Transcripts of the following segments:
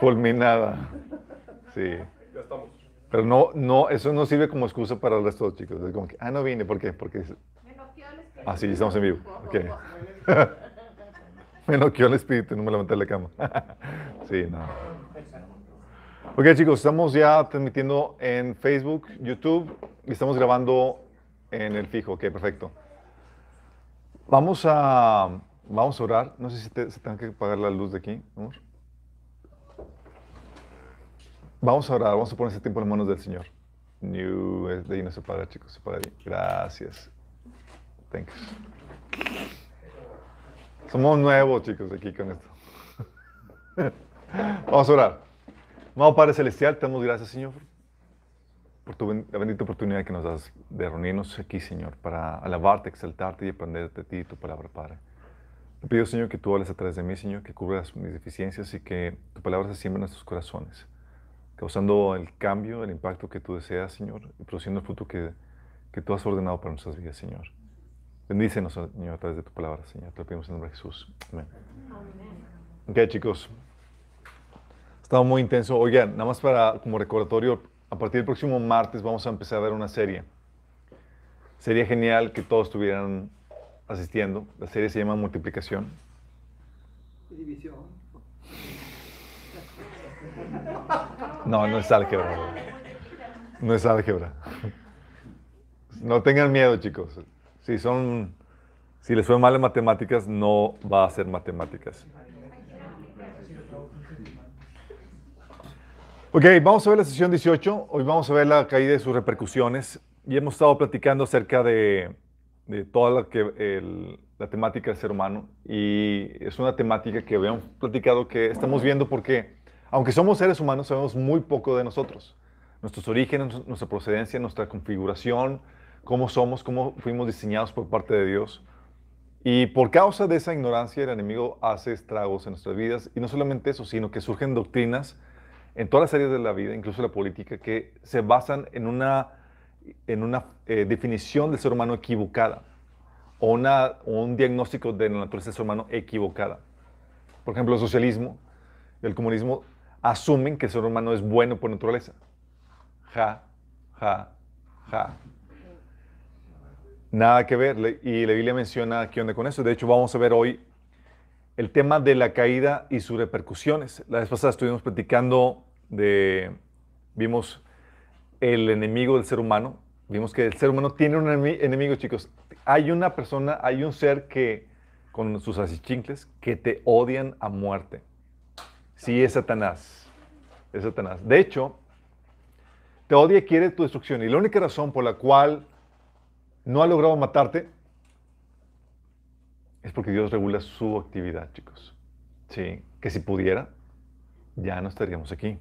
Fulminada. Sí. Ya estamos. Pero no, no, eso no sirve como excusa para el resto de los chicos. Es como que, ah, no vine, ¿por qué? Porque... Ah, sí, estamos en vivo. Okay. Me noqueó el espíritu, no me levanté de la cama. sí, no. Ok, chicos, estamos ya transmitiendo en Facebook, YouTube y estamos grabando en el fijo. Ok, perfecto. Vamos a, vamos a orar. No sé si te, se tenga que apagar la luz de aquí, amor. Vamos a orar, vamos a poner ese tiempo en manos del Señor. New, de ahí no se apaga, chicos, apaga ahí. Gracias. Thanks. Somos nuevos, chicos, aquí con esto. Vamos a orar. Amado Padre Celestial, te damos gracias, Señor, por tu la bendita oportunidad que nos das de reunirnos aquí, Señor, para alabarte, exaltarte y aprender de ti y tu palabra, Padre. Te pido, Señor, que tú hables a través de mí, Señor, que cubras mis deficiencias y que tu palabra se siembre en nuestros corazones, causando el cambio, el impacto que tú deseas, Señor, y produciendo el fruto que, que tú has ordenado para nuestras vidas, Señor. Bendícenos, Señor, a través de tu palabra, Señor. Te lo pedimos en el nombre de Jesús. Amén. Ok, chicos. Estaba muy intenso. Oigan, nada más para como recordatorio, a partir del próximo martes vamos a empezar a ver una serie. Sería genial que todos estuvieran asistiendo. La serie se llama Multiplicación. División. No, no es álgebra. No es álgebra. No tengan miedo, chicos. Si son, si les fue mal en matemáticas, no va a ser matemáticas. Ok, vamos a ver la sesión 18. Hoy vamos a ver la caída y sus repercusiones. Y hemos estado platicando acerca de, de toda la, que, la temática del ser humano. Y es una temática que habíamos platicado que estamos viendo porque, aunque somos seres humanos, sabemos muy poco de nosotros. Nuestros orígenes, nuestra procedencia, nuestra configuración, cómo somos, cómo fuimos diseñados por parte de Dios. Y por causa de esa ignorancia, el enemigo hace estragos en nuestras vidas. Y no solamente eso, sino que surgen doctrinas en todas las áreas de la vida, incluso la política, que se basan en una, en una eh, definición del ser humano equivocada o, una, un diagnóstico de la naturaleza del ser humano equivocada. Por ejemplo, el socialismo el comunismo asumen que el ser humano es bueno por naturaleza. Ja, ja, ja. Nada que ver. Y la Biblia menciona qué onda con eso. De hecho, vamos a ver hoy el tema de la caída y sus repercusiones. La vez pasada estuvimos platicando de, vimos el enemigo del ser humano. Vimos que el ser humano tiene un enemigo, chicos. Hay una persona, hay un ser que, con sus asichincles, que te odian a muerte. Sí, es Satanás. Es Satanás. De hecho, te odia y quiere tu destrucción. Y la única razón por la cual no ha logrado matarte, es porque Dios regula su actividad, chicos. Sí, que si pudiera, ya no estaríamos aquí.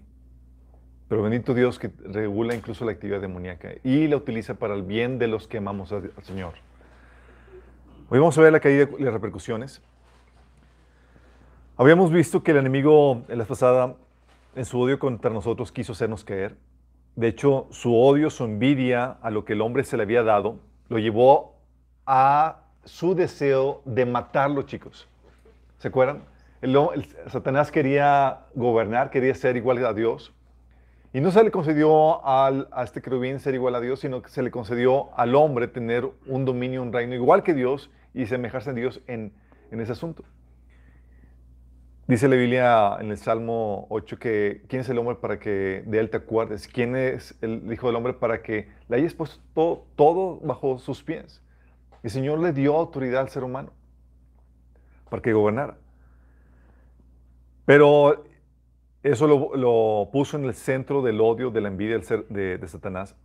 Pero bendito Dios que regula incluso la actividad demoníaca y la utiliza para el bien de los que amamos al Señor. Hoy vamos a ver la caída y las repercusiones. Habíamos visto que el enemigo en la pasada, en su odio contra nosotros, quiso hacernos caer. De hecho, su odio, su envidia a lo que el hombre se le había dado, lo llevó a su deseo de matarlo, chicos. ¿Se acuerdan? El, Satanás quería gobernar, quería ser igual a Dios. Y no se le concedió al, a este querubín ser igual a Dios, sino que se le concedió al hombre tener un dominio, un reino igual que Dios y semejarse a Dios en, en ese asunto. Dice la Biblia en el Salmo 8 que ¿quién es el hombre para que de él te acuerdes? ¿Quién es el Hijo del Hombre para que le hayas puesto todo, bajo sus pies? El Señor le dio autoridad al ser humano para que gobernara. Pero eso lo, puso en el centro del odio, de la envidia del ser, de, Satanás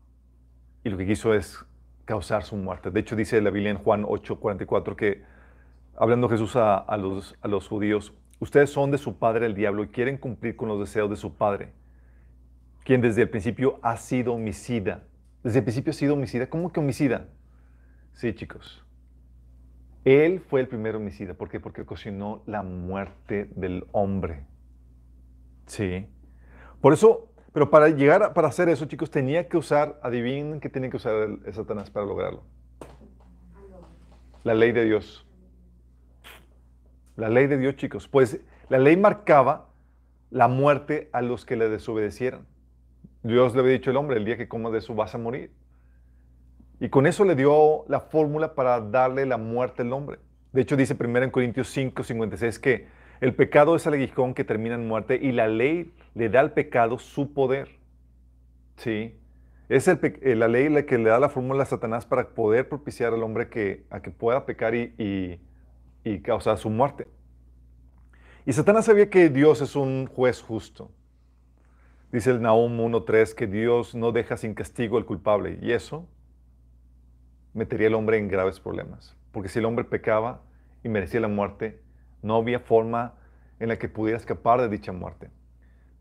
y lo que quiso es causar su muerte. De hecho, dice la Biblia en Juan 8:44 que, hablando Jesús a, los, a los judíos, Ustedes son de su padre el diablo y quieren cumplir con los deseos de su padre, quien desde el principio ha sido homicida. Desde el principio ha sido homicida. ¿Cómo que homicida? Sí, chicos. Él fue el primer homicida. ¿Por qué? Porque ocasionó la muerte del hombre. Sí. Por eso, pero para llegar, a, para hacer eso, chicos, tenía que usar, adivinen qué tenía que usar el Satanás para lograrlo. La ley de Dios. La ley de Dios, chicos. Pues la ley marcaba la muerte a los que le desobedecieran. Dios le había dicho al hombre, el día que comas de eso vas a morir. Y con eso le dio la fórmula para darle la muerte al hombre. De hecho, dice 1 Corintios 5, 56 que el pecado es el aguijón que termina en muerte y la ley le da al pecado su poder. ¿Sí? Es eh, la ley la que le da la fórmula a Satanás para poder propiciar al hombre que, a que pueda pecar y, y causar su muerte. Y Satanás sabía que Dios es un juez justo. Dice el Nahum 1.3 que Dios no deja sin castigo al culpable. Y eso metería al hombre en graves problemas. Porque si el hombre pecaba y merecía la muerte, no había forma en la que pudiera escapar de dicha muerte.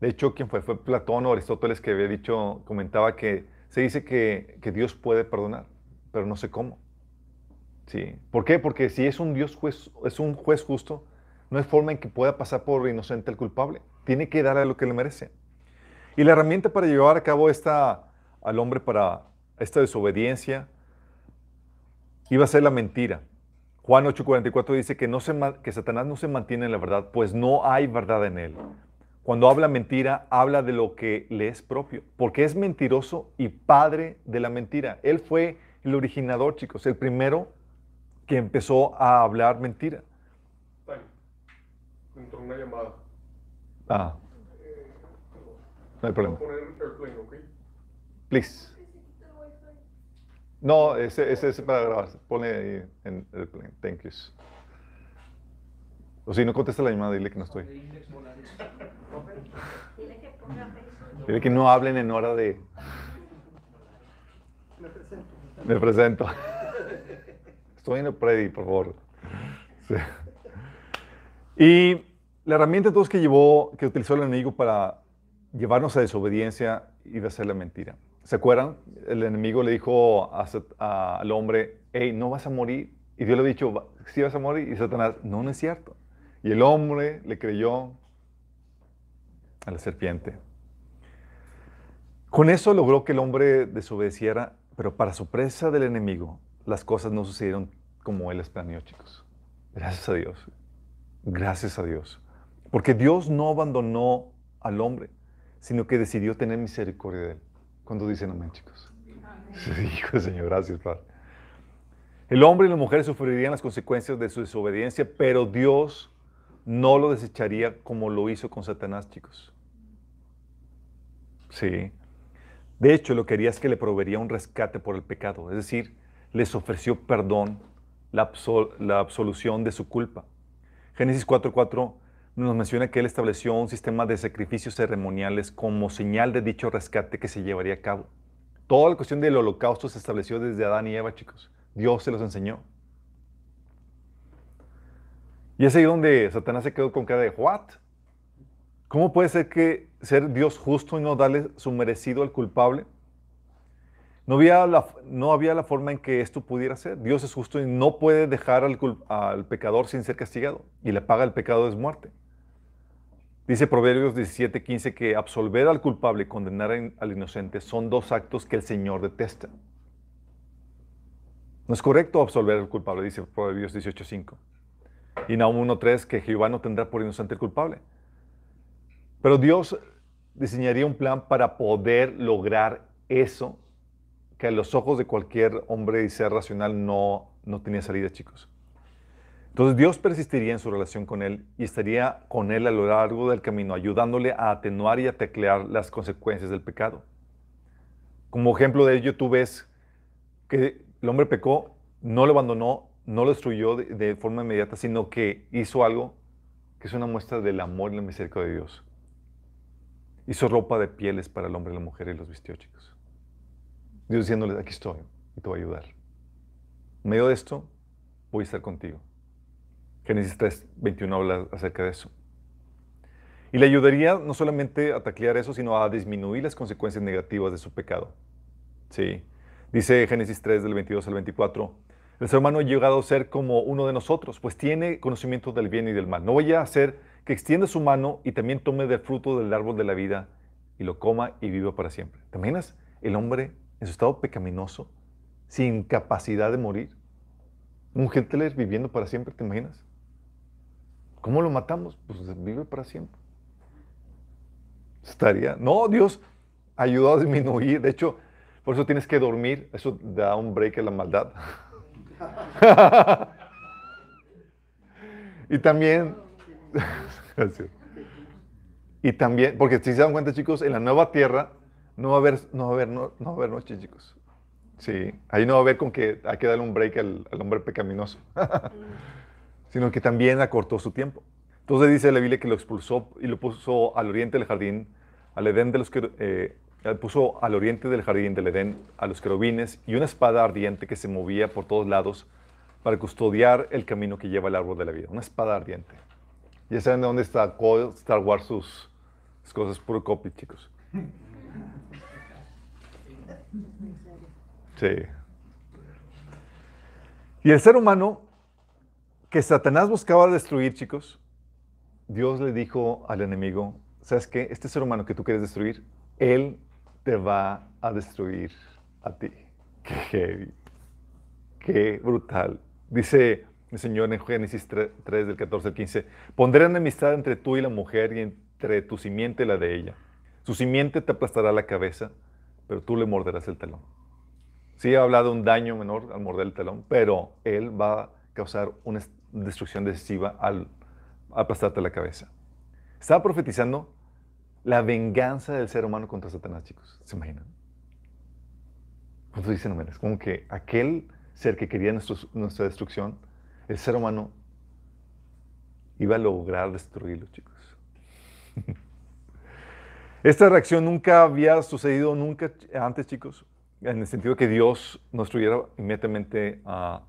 De hecho, ¿quién fue? Fue Platón o Aristóteles que había dicho, comentaba que se dice que, que Dios puede perdonar, pero no sé cómo. ¿Sí? ¿Por qué? Porque si es un Dios juez, es un juez justo, no hay forma en que pueda pasar por inocente al culpable. Tiene que darle lo que le merece. Y la herramienta para llevar a cabo esta, al hombre para esta desobediencia iba a ser la mentira. Juan 8:44 dice que, no se, que Satanás no se mantiene en la verdad, pues no hay verdad en él. Cuando habla mentira, habla de lo que le es propio, porque es mentiroso y padre de la mentira. Él fue el originador, chicos, el primero que empezó a hablar mentira entró una llamada. Ah. No hay problema. poner airplane, ¿ok? Please. No, ese, ese es para grabar. Pone ahí en airplane. Thank you. O si no contesta la llamada, dile que no estoy. Dile que no hablen en hora de. Me presento. Me presento. El predi, por favor. Sí. Y la herramienta entonces que llevó, que utilizó el enemigo para llevarnos a desobediencia iba a ser la mentira. ¿Se acuerdan? El enemigo le dijo al hombre, hey, no vas a morir. Y Dios le ha dicho, sí vas a morir. Y Satanás, no, no es cierto. Y el hombre le creyó a la serpiente. Con eso logró que el hombre desobedeciera, pero para sorpresa del enemigo, las cosas no sucedieron como él planeó, chicos. Gracias a Dios. Gracias a Dios. Porque Dios no abandonó al hombre, sino que decidió tener misericordia de él. Cuando dicen amén, chicos. Hijo Señor, gracias, Padre. El hombre y la mujer sufrirían las consecuencias de su desobediencia, pero Dios no lo desecharía como lo hizo con Satanás, chicos. Sí. De hecho, lo que haría es que le proveería un rescate por el pecado, es decir, les ofreció perdón, la, absolución de su culpa. Génesis 4.4 nos menciona que él estableció un sistema de sacrificios ceremoniales como señal de dicho rescate que se llevaría a cabo. Toda la cuestión del holocausto se estableció desde Adán y Eva, chicos. Dios se los enseñó. Y es ahí donde Satanás se quedó con cara de, ¿what? ¿Cómo puede ser que ser Dios justo y no darle su merecido al culpable? No había, la, no había la forma en que esto pudiera ser. Dios es justo y no puede dejar al, al pecador sin ser castigado. Y la paga del pecado es muerte. Dice Proverbios 17:15 que absolver al culpable y condenar al inocente son dos actos que el Señor detesta. No es correcto absolver al culpable, dice Proverbios 18:5. Y Nahum 1:3 que Jehová no tendrá por inocente al culpable. Pero Dios diseñaría un plan para poder lograr eso que a los ojos de cualquier hombre y ser racional no, no tenía salida, chicos. Entonces Dios persistiría en su relación con él y estaría con él a lo largo del camino, ayudándole a atenuar y a teclear las consecuencias del pecado. Como ejemplo de ello, tú ves que el hombre pecó, no lo abandonó, no lo destruyó de, de forma inmediata, sino que hizo algo que es una muestra del amor y la misericordia de Dios. Hizo ropa de pieles para el hombre y la mujer y los vistió, chicos. Dios diciéndole, aquí estoy y te voy a ayudar. En medio de esto, voy a estar contigo. Génesis 3, 21 habla acerca de eso. Y le ayudaría no solamente a taclear eso, sino a disminuir las consecuencias negativas de su pecado. Sí. Dice Génesis 3, del 22 al 24, el ser humano ha llegado a ser como uno de nosotros, pues tiene conocimiento del bien y del mal. No voy a hacer que extienda su mano y también tome del fruto del árbol de la vida y lo coma y viva para siempre. ¿Te imaginas? El hombre en su estado pecaminoso, sin capacidad de morir. Un Hitler viviendo para siempre, ¿te imaginas? ¿Cómo lo matamos? Pues vive para siempre. Estaría. No, Dios ayudó a disminuir. De hecho, por eso tienes que dormir. Eso da un break a la maldad. y también. y también, porque si se dan cuenta, chicos, en la nueva tierra no va a haber, no va a haber, no, va a haber noche, chicos. Sí, ahí no va a haber con que hay que darle un break al, hombre pecaminoso, sino que también acortó su tiempo. Entonces dice la Biblia que lo expulsó y lo puso al oriente del jardín, al Edén de los que eh, puso al oriente del jardín del Edén a los querubines y una espada ardiente que se movía por todos lados para custodiar el camino que lleva al árbol de la vida. Una espada ardiente. Ya saben de dónde está Star Wars, sus, sus cosas, puro copy, chicos. Sí. Y el ser humano que Satanás buscaba destruir, chicos, Dios le dijo al enemigo, ¿sabes qué? Este ser humano que tú quieres destruir, él te va a destruir a ti. Qué heavy. Qué brutal. Dice el Señor en Génesis 3, del 14 al 15, pondré enemistad entre tú y la mujer y entre tu simiente y la de ella. Su simiente te aplastará la cabeza, pero tú le morderás el talón. Sí, ha hablado de un daño menor al morder el talón, pero él va a causar una destrucción decisiva al aplastarte la cabeza. Estaba profetizando la venganza del ser humano contra Satanás, chicos. ¿Se imaginan? Cuando dicen, es como que aquel ser que quería nuestra destrucción, el ser humano iba a lograr destruirlo, chicos. Esta reacción nunca había sucedido nunca antes, chicos, en el sentido que Dios no destruyera inmediatamente a,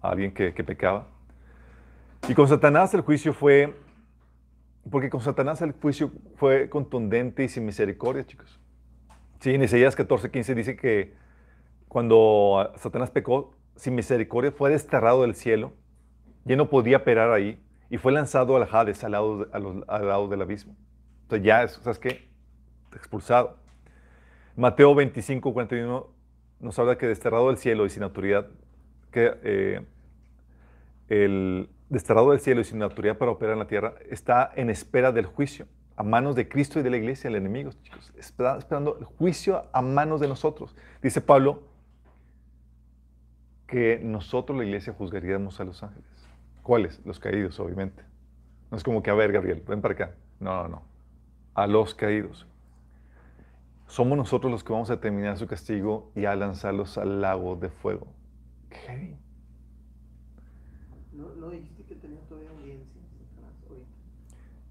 alguien que, pecaba. Y con Satanás el juicio fue, porque con Satanás el juicio fue contundente y sin misericordia, chicos. Sí, en Isaías 14, 15 dice que cuando Satanás pecó, sin misericordia, fue desterrado del cielo, ya no podía operar ahí, y fue lanzado al Hades, al lado, al lado del abismo. Entonces ya, es, ¿sabes qué? Expulsado. Mateo 25, 41 nos habla que desterrado del cielo y sin autoridad, que eh, el desterrado del cielo y sin autoridad para operar en la tierra está en espera del juicio a manos de Cristo y de la iglesia, el enemigo, chicos. Está esperando el juicio a manos de nosotros. Dice Pablo, que nosotros, la iglesia, juzgaríamos a los ángeles. ¿Cuáles? Los caídos, obviamente. No es como que, a ver, Gabriel, ven para acá. No, no, no. A los caídos. Somos nosotros los que vamos a terminar su castigo y a lanzarlos al lago de fuego. ¿Qué? ¿No, no dijiste que tenía todavía audiencia?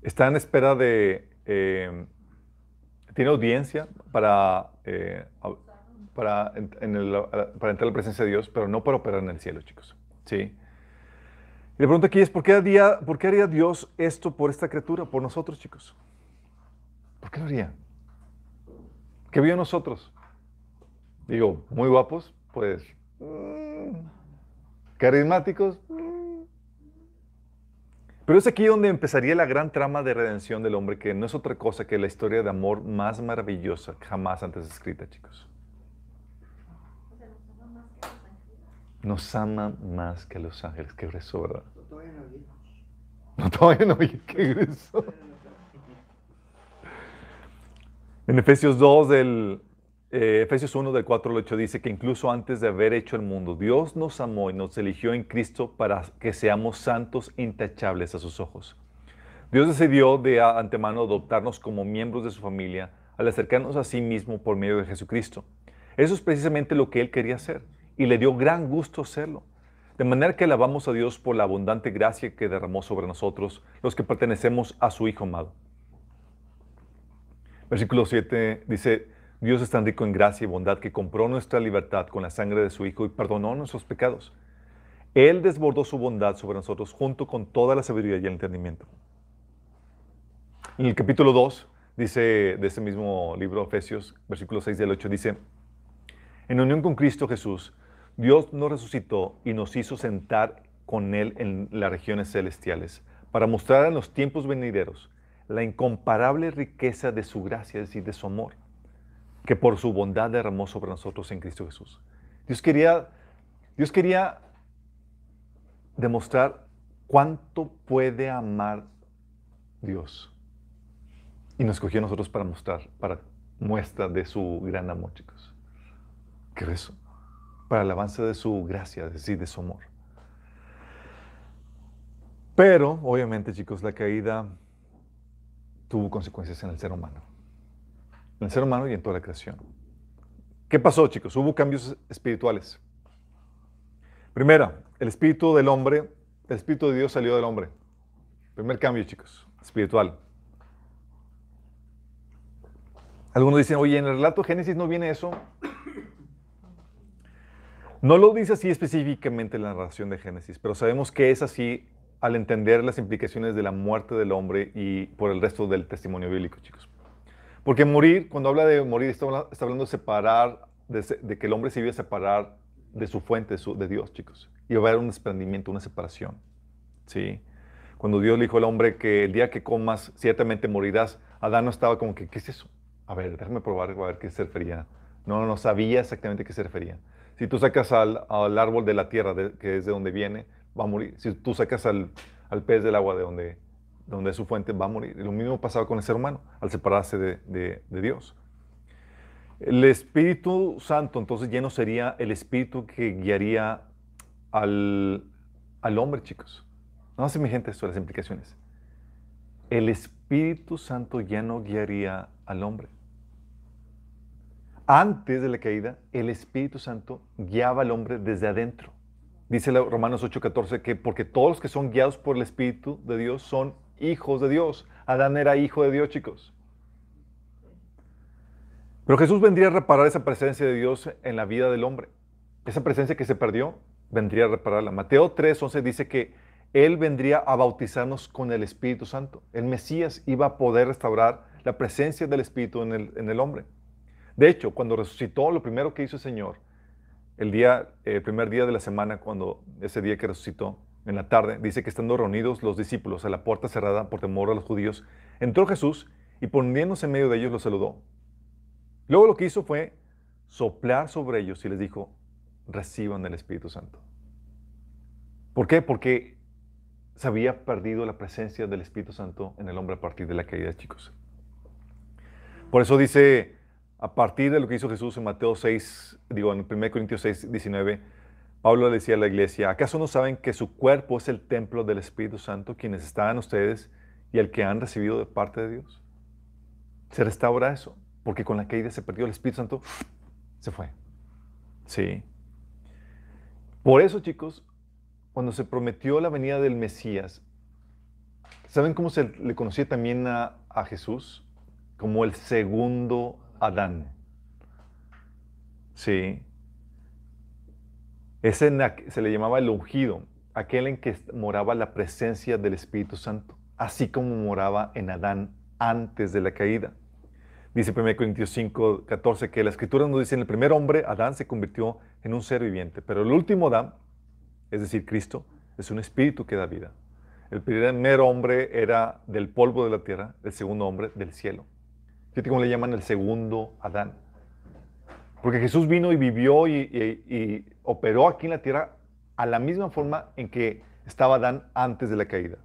Está en espera de... Eh, tiene audiencia para eh, para, para entrar a la presencia de Dios, pero no para operar en el cielo, chicos. ¿Sí? Y la pregunta aquí es, ¿por qué, haría, ¿por qué haría Dios esto por esta criatura, por nosotros, chicos? ¿Por qué lo haría? ¿Qué vio nosotros? Digo, muy guapos, pues, mm, carismáticos. Mm. Pero es aquí donde empezaría la gran trama de redención del hombre, que no es otra cosa que la historia de amor más maravillosa jamás antes escrita, chicos. nos ama más que a los ángeles. Qué grueso, ¿verdad? No, todavía no vi. Qué grueso. En Efesios 2, del, eh, Efesios 1, del 4 al 8 dice que incluso antes de haber hecho el mundo, Dios nos amó y nos eligió en Cristo para que seamos santos intachables a sus ojos. Dios decidió de antemano adoptarnos como miembros de su familia al acercarnos a sí mismo por medio de Jesucristo. Eso es precisamente lo que Él quería hacer y le dio gran gusto hacerlo. De manera que alabamos a Dios por la abundante gracia que derramó sobre nosotros, los que pertenecemos a su Hijo amado. Versículo 7 dice, Dios es tan rico en gracia y bondad que compró nuestra libertad con la sangre de su Hijo y perdonó nuestros pecados. Él desbordó su bondad sobre nosotros junto con toda la sabiduría y el entendimiento. En el capítulo 2, dice de ese mismo libro, Efesios, versículo 6 del 8, dice, en unión con Cristo Jesús, Dios nos resucitó y nos hizo sentar con Él en las regiones celestiales para mostrar en los tiempos venideros la incomparable riqueza de su gracia, es decir, de su amor, que por su bondad derramó sobre nosotros en Cristo Jesús. Dios quería, Dios quería demostrar cuánto puede amar Dios. Y nos escogió a nosotros para mostrar, para muestra de su gran amor, chicos. ¿Qué es eso? Para el avance de su gracia, es decir, de su amor. Pero, obviamente, chicos, la caída tuvo consecuencias en el ser humano. En el ser humano y en toda la creación. ¿Qué pasó, chicos? Hubo cambios espirituales. Primera, el espíritu del hombre, el espíritu de Dios salió del hombre. Primer cambio, chicos, espiritual. Algunos dicen, oye, en el relato de Génesis no viene eso. No lo dice así específicamente en la narración de Génesis, pero sabemos que es así al entender las implicaciones de la muerte del hombre y por el resto del testimonio bíblico, chicos. Porque morir, cuando habla de morir, está, hablando de separar, de, que el hombre se iba a separar de su fuente, de, Dios, chicos. Y va a haber un desprendimiento, una separación. ¿Sí? Cuando Dios le dijo al hombre que el día que comas, ciertamente morirás, Adán no estaba como que, ¿qué es eso? A ver, déjame probar, a ver qué se refería. No, no sabía exactamente qué se refería. Si tú sacas al, al árbol de la tierra, que es de donde viene, va a morir. Si tú sacas al, al pez del agua de donde, donde es su fuente, va a morir. Lo mismo pasaba con el ser humano al separarse de, de, Dios. El Espíritu Santo entonces ya no sería el Espíritu que guiaría al, al hombre, chicos. No sé mi gente esto, las implicaciones. El Espíritu Santo ya no guiaría al hombre. Antes de la caída, el Espíritu Santo guiaba al hombre desde adentro. Dice Romanos 8:14 que porque todos los que son guiados por el Espíritu de Dios son hijos de Dios. Adán era hijo de Dios, chicos. Pero Jesús vendría a reparar esa presencia de Dios en la vida del hombre. Esa presencia que se perdió, vendría a repararla. Mateo 3:11 dice que Él vendría a bautizarnos con el Espíritu Santo. El Mesías iba a poder restaurar la presencia del Espíritu en el, en el hombre. De hecho, cuando resucitó, lo primero que hizo el Señor, el día, el primer día de la semana, cuando ese día que resucitó, en la tarde, dice que estando reunidos los discípulos a la puerta cerrada por temor a los judíos, entró Jesús y poniéndose en medio de ellos los saludó. Luego lo que hizo fue soplar sobre ellos y les dijo, reciban el Espíritu Santo. ¿Por qué? Porque se había perdido la presencia del Espíritu Santo en el hombre a partir de la caída, chicos. Por eso dice a partir de lo que hizo Jesús en Mateo 6, digo, en 1 Corintios 6, 19, Pablo le decía a la iglesia, ¿acaso no saben que su cuerpo es el templo del Espíritu Santo, quienes están ustedes y el que han recibido de parte de Dios? Se restaura eso, porque con la caída se perdió el Espíritu Santo, se fue. Sí. Por eso, chicos, cuando se prometió la venida del Mesías, ¿saben cómo se le conocía también a, a Jesús? Como el segundo Adán. Sí. Ese se le llamaba el ungido, aquel en que moraba la presencia del Espíritu Santo, así como moraba en Adán antes de la caída. Dice 1 Corintios 5, 14 que la escritura nos dice, en el primer hombre, Adán se convirtió en un ser viviente, pero el último Adán, es decir, Cristo, es un espíritu que da vida. El primer hombre era del polvo de la tierra, el segundo hombre del cielo. Fíjate cómo le llaman el segundo Adán. Porque Jesús vino y vivió y, operó aquí en la tierra a la misma forma en que estaba Adán antes de la caída.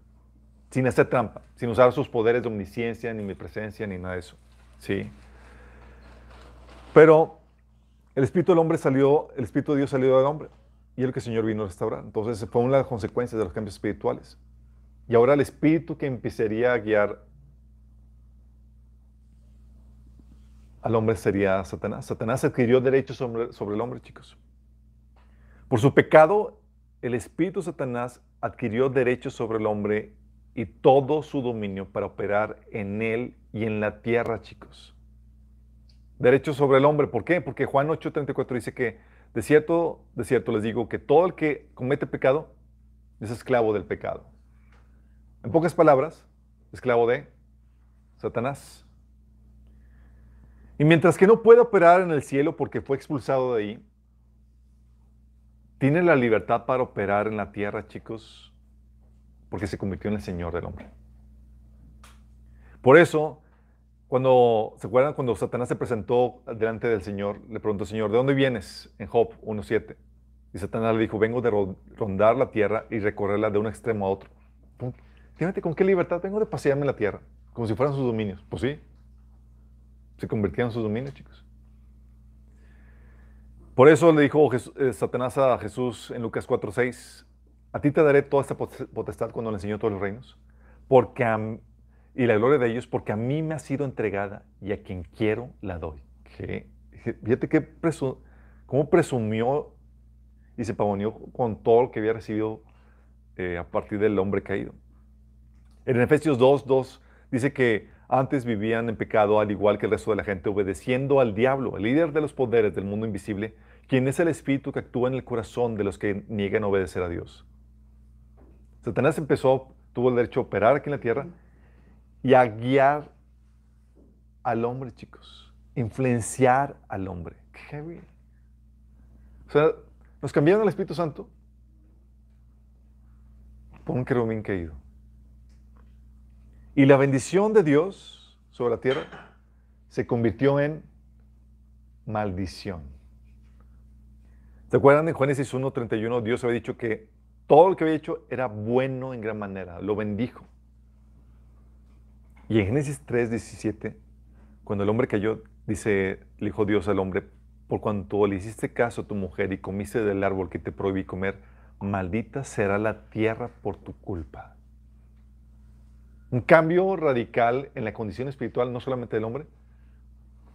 Sin hacer trampa, sin usar sus poderes de omnisciencia, ni mi presencia, ni nada de eso. ¿Sí? Pero el Espíritu del hombre salió, el Espíritu de Dios salió del hombre. Y es lo que el Señor vino a restaurar. Entonces fue una las consecuencias de los cambios espirituales. Y ahora el Espíritu que empezaría a guiar al hombre sería Satanás. Satanás adquirió derechos sobre, el hombre, chicos. Por su pecado, el espíritu Satanás adquirió derechos sobre el hombre y todo su dominio para operar en él y en la tierra, chicos. Derechos sobre el hombre, ¿por qué? Porque Juan 8:34 dice que de cierto, de cierto les digo que todo el que comete pecado es esclavo del pecado. En pocas palabras, esclavo de Satanás. Y mientras que no puede operar en el cielo porque fue expulsado de ahí, tiene la libertad para operar en la tierra, chicos, porque se convirtió en el Señor del hombre. Por eso, cuando, ¿se acuerdan cuando Satanás se presentó delante del Señor? Le preguntó, Señor, ¿de dónde vienes? En Job 1.7. Y Satanás le dijo, vengo de rondar la tierra y recorrerla de un extremo a otro. Fíjate con qué libertad vengo de pasearme en la tierra. como si fueran sus dominios. Pues sí, se convirtieron en sus dominios, chicos. Por eso le dijo eh, Satanás a Jesús en Lucas 4:6, a ti te daré toda esta potestad cuando le enseñó todos los reinos, porque y la gloria de ellos, porque a mí me ha sido entregada y a quien quiero la doy. fíjate que cómo presumió y se pavoneó con todo lo que había recibido eh, a partir del hombre caído. En Efesios 2, 2 dice que antes vivían en pecado al igual que el resto de la gente, obedeciendo al diablo, el líder de los poderes del mundo invisible, quien es el espíritu que actúa en el corazón de los que niegan obedecer a Dios. Satanás empezó, tuvo el derecho a operar aquí en la tierra y a guiar al hombre, chicos. Influenciar al hombre. Qué O sea, nos cambiaron el Espíritu Santo por un querubín caído. Y la bendición de Dios sobre la tierra se convirtió en maldición. ¿Se acuerdan en Génesis 1.31? Dios había dicho que todo lo que había hecho era bueno en gran manera, lo bendijo. Y en Génesis 3.17, cuando el hombre cayó, dice, le dijo Dios al hombre, por cuanto le hiciste caso a tu mujer y comiste del árbol que te prohibí comer, maldita será la tierra por tu culpa. Un cambio radical en la condición espiritual, no solamente del hombre,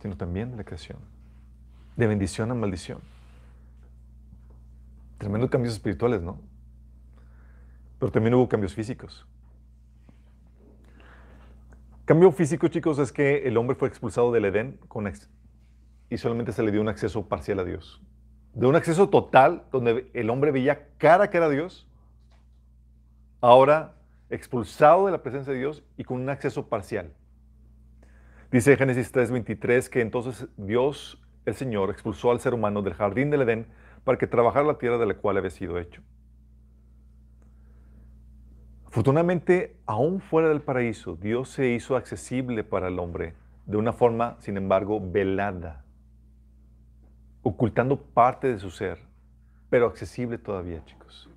sino también de la creación. De bendición a maldición. Tremendos cambios espirituales, ¿no? Pero también hubo cambios físicos. Cambio físico, chicos, es que el hombre fue expulsado del Edén con y solamente se le dio un acceso parcial a Dios. De un acceso total, donde el hombre veía cara que era Dios, ahora expulsado de la presencia de Dios y con un acceso parcial. Dice Génesis 3:23 que entonces Dios, el Señor, expulsó al ser humano del jardín del Edén para que trabajara la tierra de la cual había sido hecho. Afortunadamente, aún fuera del paraíso, Dios se hizo accesible para el hombre de una forma, sin embargo, velada, ocultando parte de su ser, pero accesible todavía, chicos.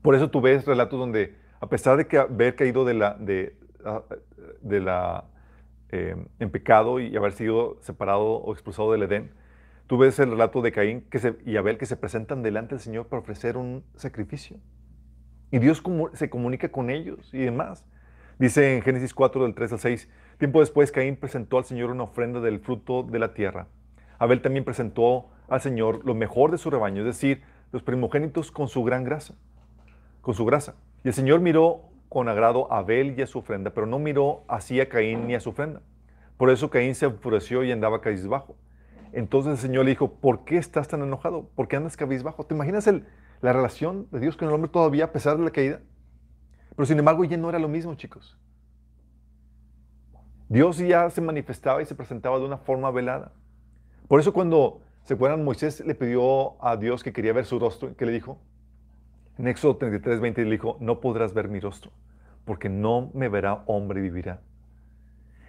Por eso tú ves relatos donde a pesar de que haber caído de la, de, ah, la, eh, en pecado y haber sido separado o expulsado del Edén, tú ves el relato de Caín que y Abel que se presentan delante del Señor para ofrecer un sacrificio. Y Dios se comunica con ellos y demás. Dice en Génesis 4, del 3 al 6, tiempo después Caín presentó al Señor una ofrenda del fruto de la tierra. Abel también presentó al Señor lo mejor de su rebaño, es decir, los primogénitos con su gran grasa, con su grasa. Y el Señor miró con agrado a Abel y a su ofrenda, pero no miró así a Caín ni a su ofrenda. Por eso Caín se enfureció y andaba cabizbajo. Entonces el Señor le dijo, ¿por qué estás tan enojado? ¿Por qué andas cabizbajo? ¿Te imaginas el, la relación de Dios con el hombre todavía a pesar de la caída? Pero sin embargo ya no era lo mismo, chicos. Dios ya se manifestaba y se presentaba de una forma velada. Por eso cuando, ¿se acuerdan? Moisés le pidió a Dios que quería ver su rostro, que le dijo, en Éxodo 33, 20 le dijo, no podrás ver mi rostro, porque no me verá hombre y vivirá.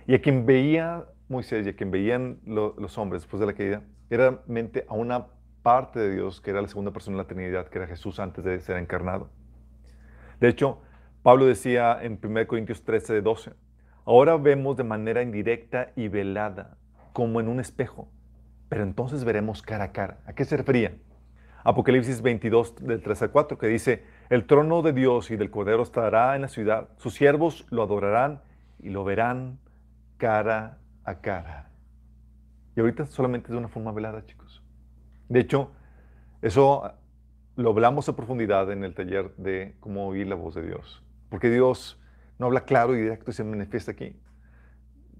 Y a quien veía Moisés y a quien veían los hombres después de la caída, era mente a una parte de Dios que era la segunda persona de la Trinidad, que era Jesús antes de ser encarnado. De hecho, Pablo decía en 1 Corintios 13, 12, ahora vemos de manera indirecta y velada, como en un espejo, pero entonces veremos cara a cara. ¿A qué se refería? Apocalipsis 22, del 3 al 4, que dice, el trono de Dios y del Cordero estará en la ciudad, sus siervos lo adorarán y lo verán cara a cara. Y ahorita solamente de una forma velada, chicos. De hecho, eso lo hablamos a profundidad en el taller de cómo oír la voz de Dios. Porque Dios no habla claro y directo y se manifiesta aquí.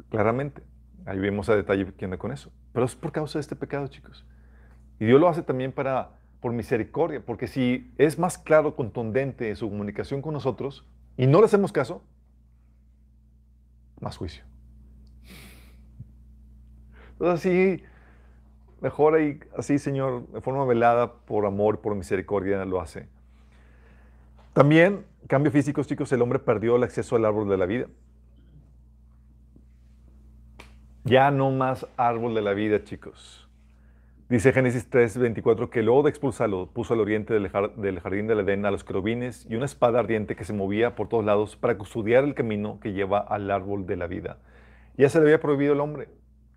Claramente. Ahí vemos a detalle quién con eso. Pero es por causa de este pecado, chicos. Y Dios lo hace también para por misericordia, porque si es más claro, contundente su comunicación con nosotros y no le hacemos caso, más juicio. Entonces así, mejor ahí, así Señor, de forma velada, por amor, por misericordia, lo hace. También, cambio físico, chicos, el hombre perdió el acceso al árbol de la vida. Ya no más árbol de la vida, chicos. Dice Génesis 3, 24 que luego de expulsarlo puso al oriente del, jardín del Edén a los querubines y una espada ardiente que se movía por todos lados para custodiar el camino que lleva al árbol de la vida. Ya se le había prohibido al hombre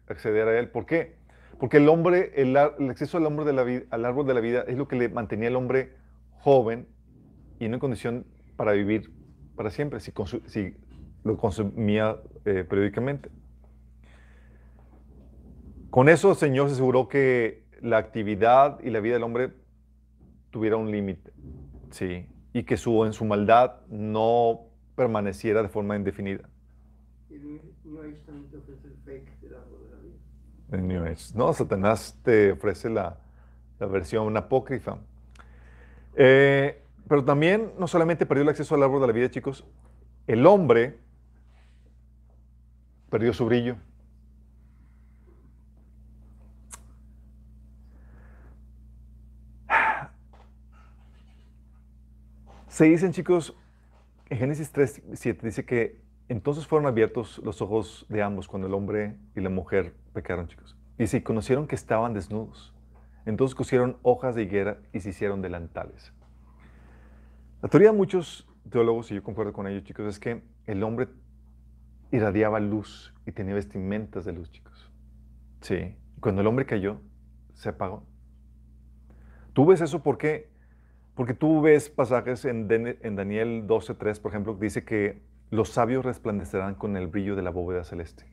acceder a él. ¿Por qué? Porque el hombre, el, acceso al, hombre de la al árbol de la vida es lo que le mantenía al hombre joven y en condición para vivir para siempre, si, si lo consumía eh, periódicamente. Con eso el Señor se aseguró que la actividad y la vida del hombre tuviera un límite, ¿sí? Y que su, en su maldad no permaneciera de forma indefinida. El New Age también te ofrece el fake del árbol de la vida. El New Age. No, Satanás te ofrece la, la versión apócrifa. Eh, pero también no solamente perdió el acceso al árbol de la vida, chicos, el hombre perdió su brillo. Se dicen, chicos, en Génesis 3, 7 dice que entonces fueron abiertos los ojos de ambos cuando el hombre y la mujer pecaron, chicos. Y se conocieron que estaban desnudos. Entonces cosieron hojas de higuera y se hicieron delantales. La teoría de muchos teólogos, y yo concuerdo con ellos, chicos, es que el hombre irradiaba luz y tenía vestimentas de luz, chicos. Sí. Cuando el hombre cayó, se apagó. ¿Tú ves eso por qué? Porque tú ves pasajes en, en Daniel 12.3, por ejemplo, que dice que los sabios resplandecerán con el brillo de la bóveda celeste.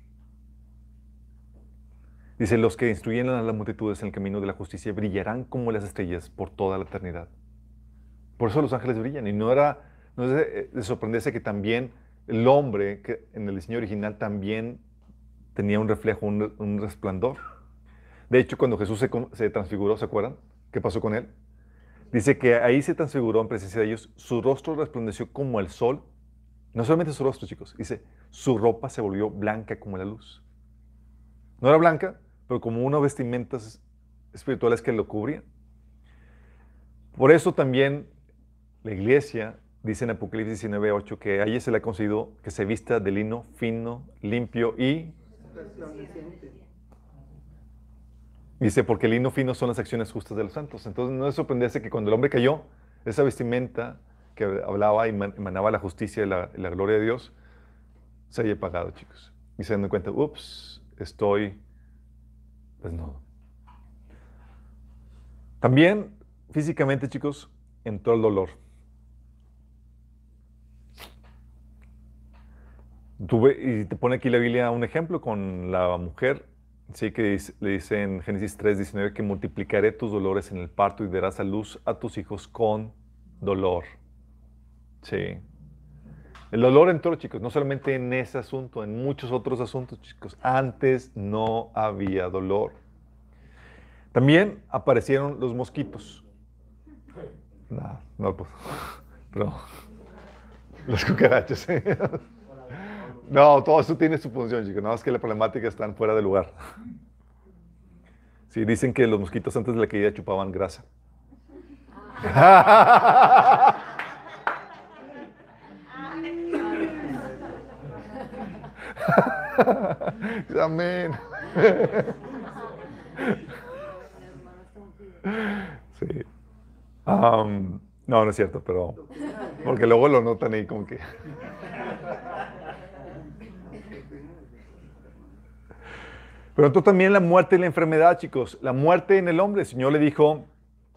Dice, los que instruyen a las multitudes en el camino de la justicia brillarán como las estrellas por toda la eternidad. Por eso los ángeles brillan. Y no era, no es de, que también el hombre, que en el diseño original también tenía un reflejo, un, resplandor. De hecho, cuando Jesús se, se transfiguró, ¿se acuerdan? ¿Qué pasó con él? Dice que ahí se transfiguró en presencia de ellos, su rostro resplandeció como el sol. No solamente su rostro, chicos, dice, su ropa se volvió blanca como la luz. No era blanca, pero como unas vestimentas espirituales que lo cubrían. Por eso también la iglesia dice en Apocalipsis 19:8 que a ella se le ha concedido que se vista de lino fino, limpio y Dice, porque el lino fino son las acciones justas de los santos. Entonces no es sorprenderse que cuando el hombre cayó, esa vestimenta que hablaba y emanaba la justicia y la, gloria de Dios, se haya pagado, chicos. Y se dan cuenta, ups, estoy desnudo. También físicamente, chicos, entró el dolor. Tuve, y te pone aquí la Biblia un ejemplo con la mujer Sí, que le dice en Génesis 3, 19 que multiplicaré tus dolores en el parto y darás a luz a tus hijos con dolor. Sí. El dolor entró, chicos, no solamente en ese asunto, en muchos otros asuntos, chicos. Antes no había dolor. También aparecieron los mosquitos. No, no, pues, los cucarachos. No, todo eso tiene su función, chicos. Nada más que la problemática están fuera de lugar. Sí, dicen que los mosquitos antes de la caída chupaban grasa. Amén. Sí. no, no es cierto, pero porque luego lo notan ahí como que. Entonces también la muerte y la enfermedad, chicos. La muerte en el hombre. El Señor le dijo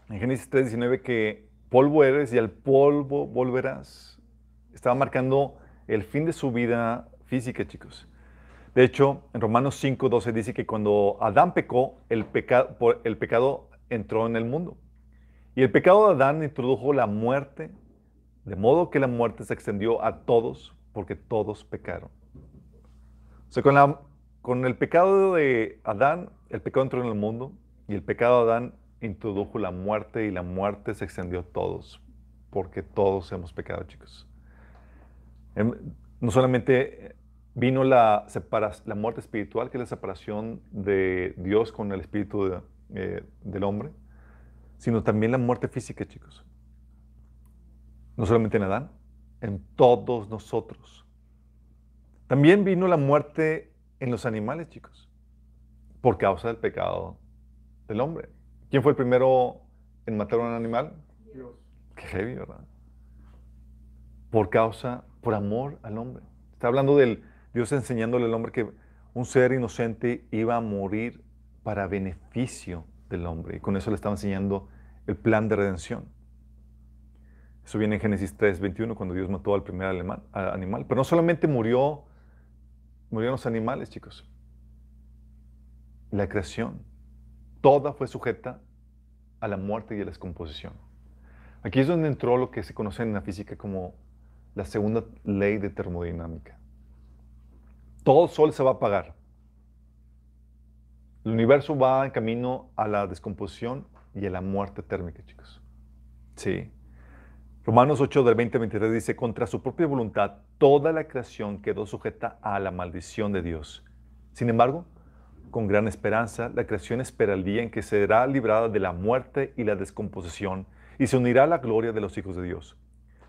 en Génesis 3:19 que polvo eres y al polvo volverás. Estaba marcando el fin de su vida física, chicos. De hecho, en Romanos 5:12 dice que cuando Adán pecó, el, pecado, el pecado entró en el mundo. Y el pecado de Adán introdujo la muerte, de modo que la muerte se extendió a todos, porque todos pecaron. O sea, con la con el pecado de Adán, el pecado entró en el mundo y el pecado de Adán introdujo la muerte y la muerte se extendió a todos, porque todos hemos pecado, chicos. Em, no solamente vino la, la muerte espiritual, que es la separación de Dios con el espíritu eh, del hombre, sino también la muerte física, chicos. No solamente en Adán, en todos nosotros. También vino la muerte en los animales, chicos, por causa del pecado del hombre. ¿Quién fue el primero en matar a un animal? Dios. Qué heavy, ¿verdad? Por causa, por amor al hombre. Está hablando del Dios enseñándole al hombre que un ser inocente iba a morir para beneficio del hombre. Y con eso le estaba enseñando el plan de redención. Eso viene en Génesis 3, 21, cuando Dios mató al primer animal. Pero no solamente murió, murieron los animales, chicos. La creación, toda fue sujeta a la muerte y a la descomposición. Aquí es donde entró lo que se conoce en la física como la segunda ley de termodinámica. Todo sol se va a apagar. El universo va en camino a la descomposición y a la muerte térmica, chicos. Sí. Romanos 8 del 20 al 23 dice, contra su propia voluntad, toda la creación quedó sujeta a la maldición de Dios. Sin embargo, con gran esperanza, la creación espera el día en que será librada de la muerte y la descomposición y se unirá a la gloria de los hijos de Dios.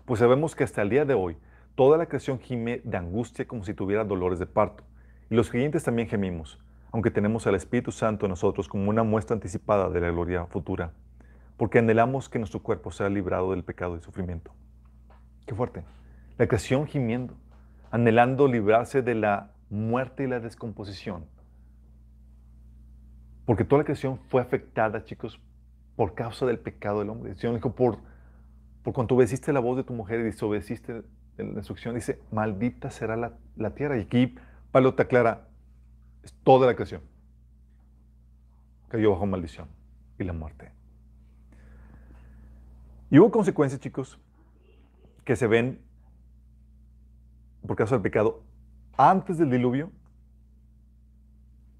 Pues sabemos que hasta el día de hoy, toda la creación gime de angustia como si tuviera dolores de parto. Y los creyentes también gemimos, aunque tenemos al Espíritu Santo en nosotros como una muestra anticipada de la gloria futura, porque anhelamos que nuestro cuerpo sea librado del pecado y sufrimiento. Qué fuerte. La creación gimiendo, anhelando librarse de la muerte y la descomposición. Porque toda la creación fue afectada, chicos, por causa del pecado del hombre. El Señor dijo, por, por cuanto obedeciste la voz de tu mujer y desobedeciste la instrucción, dice, maldita será la, la tierra. Y aquí Pablo te aclara, es toda la creación. Cayó bajo maldición y la muerte. Y hubo consecuencias, chicos, que se ven por causa del pecado antes del diluvio,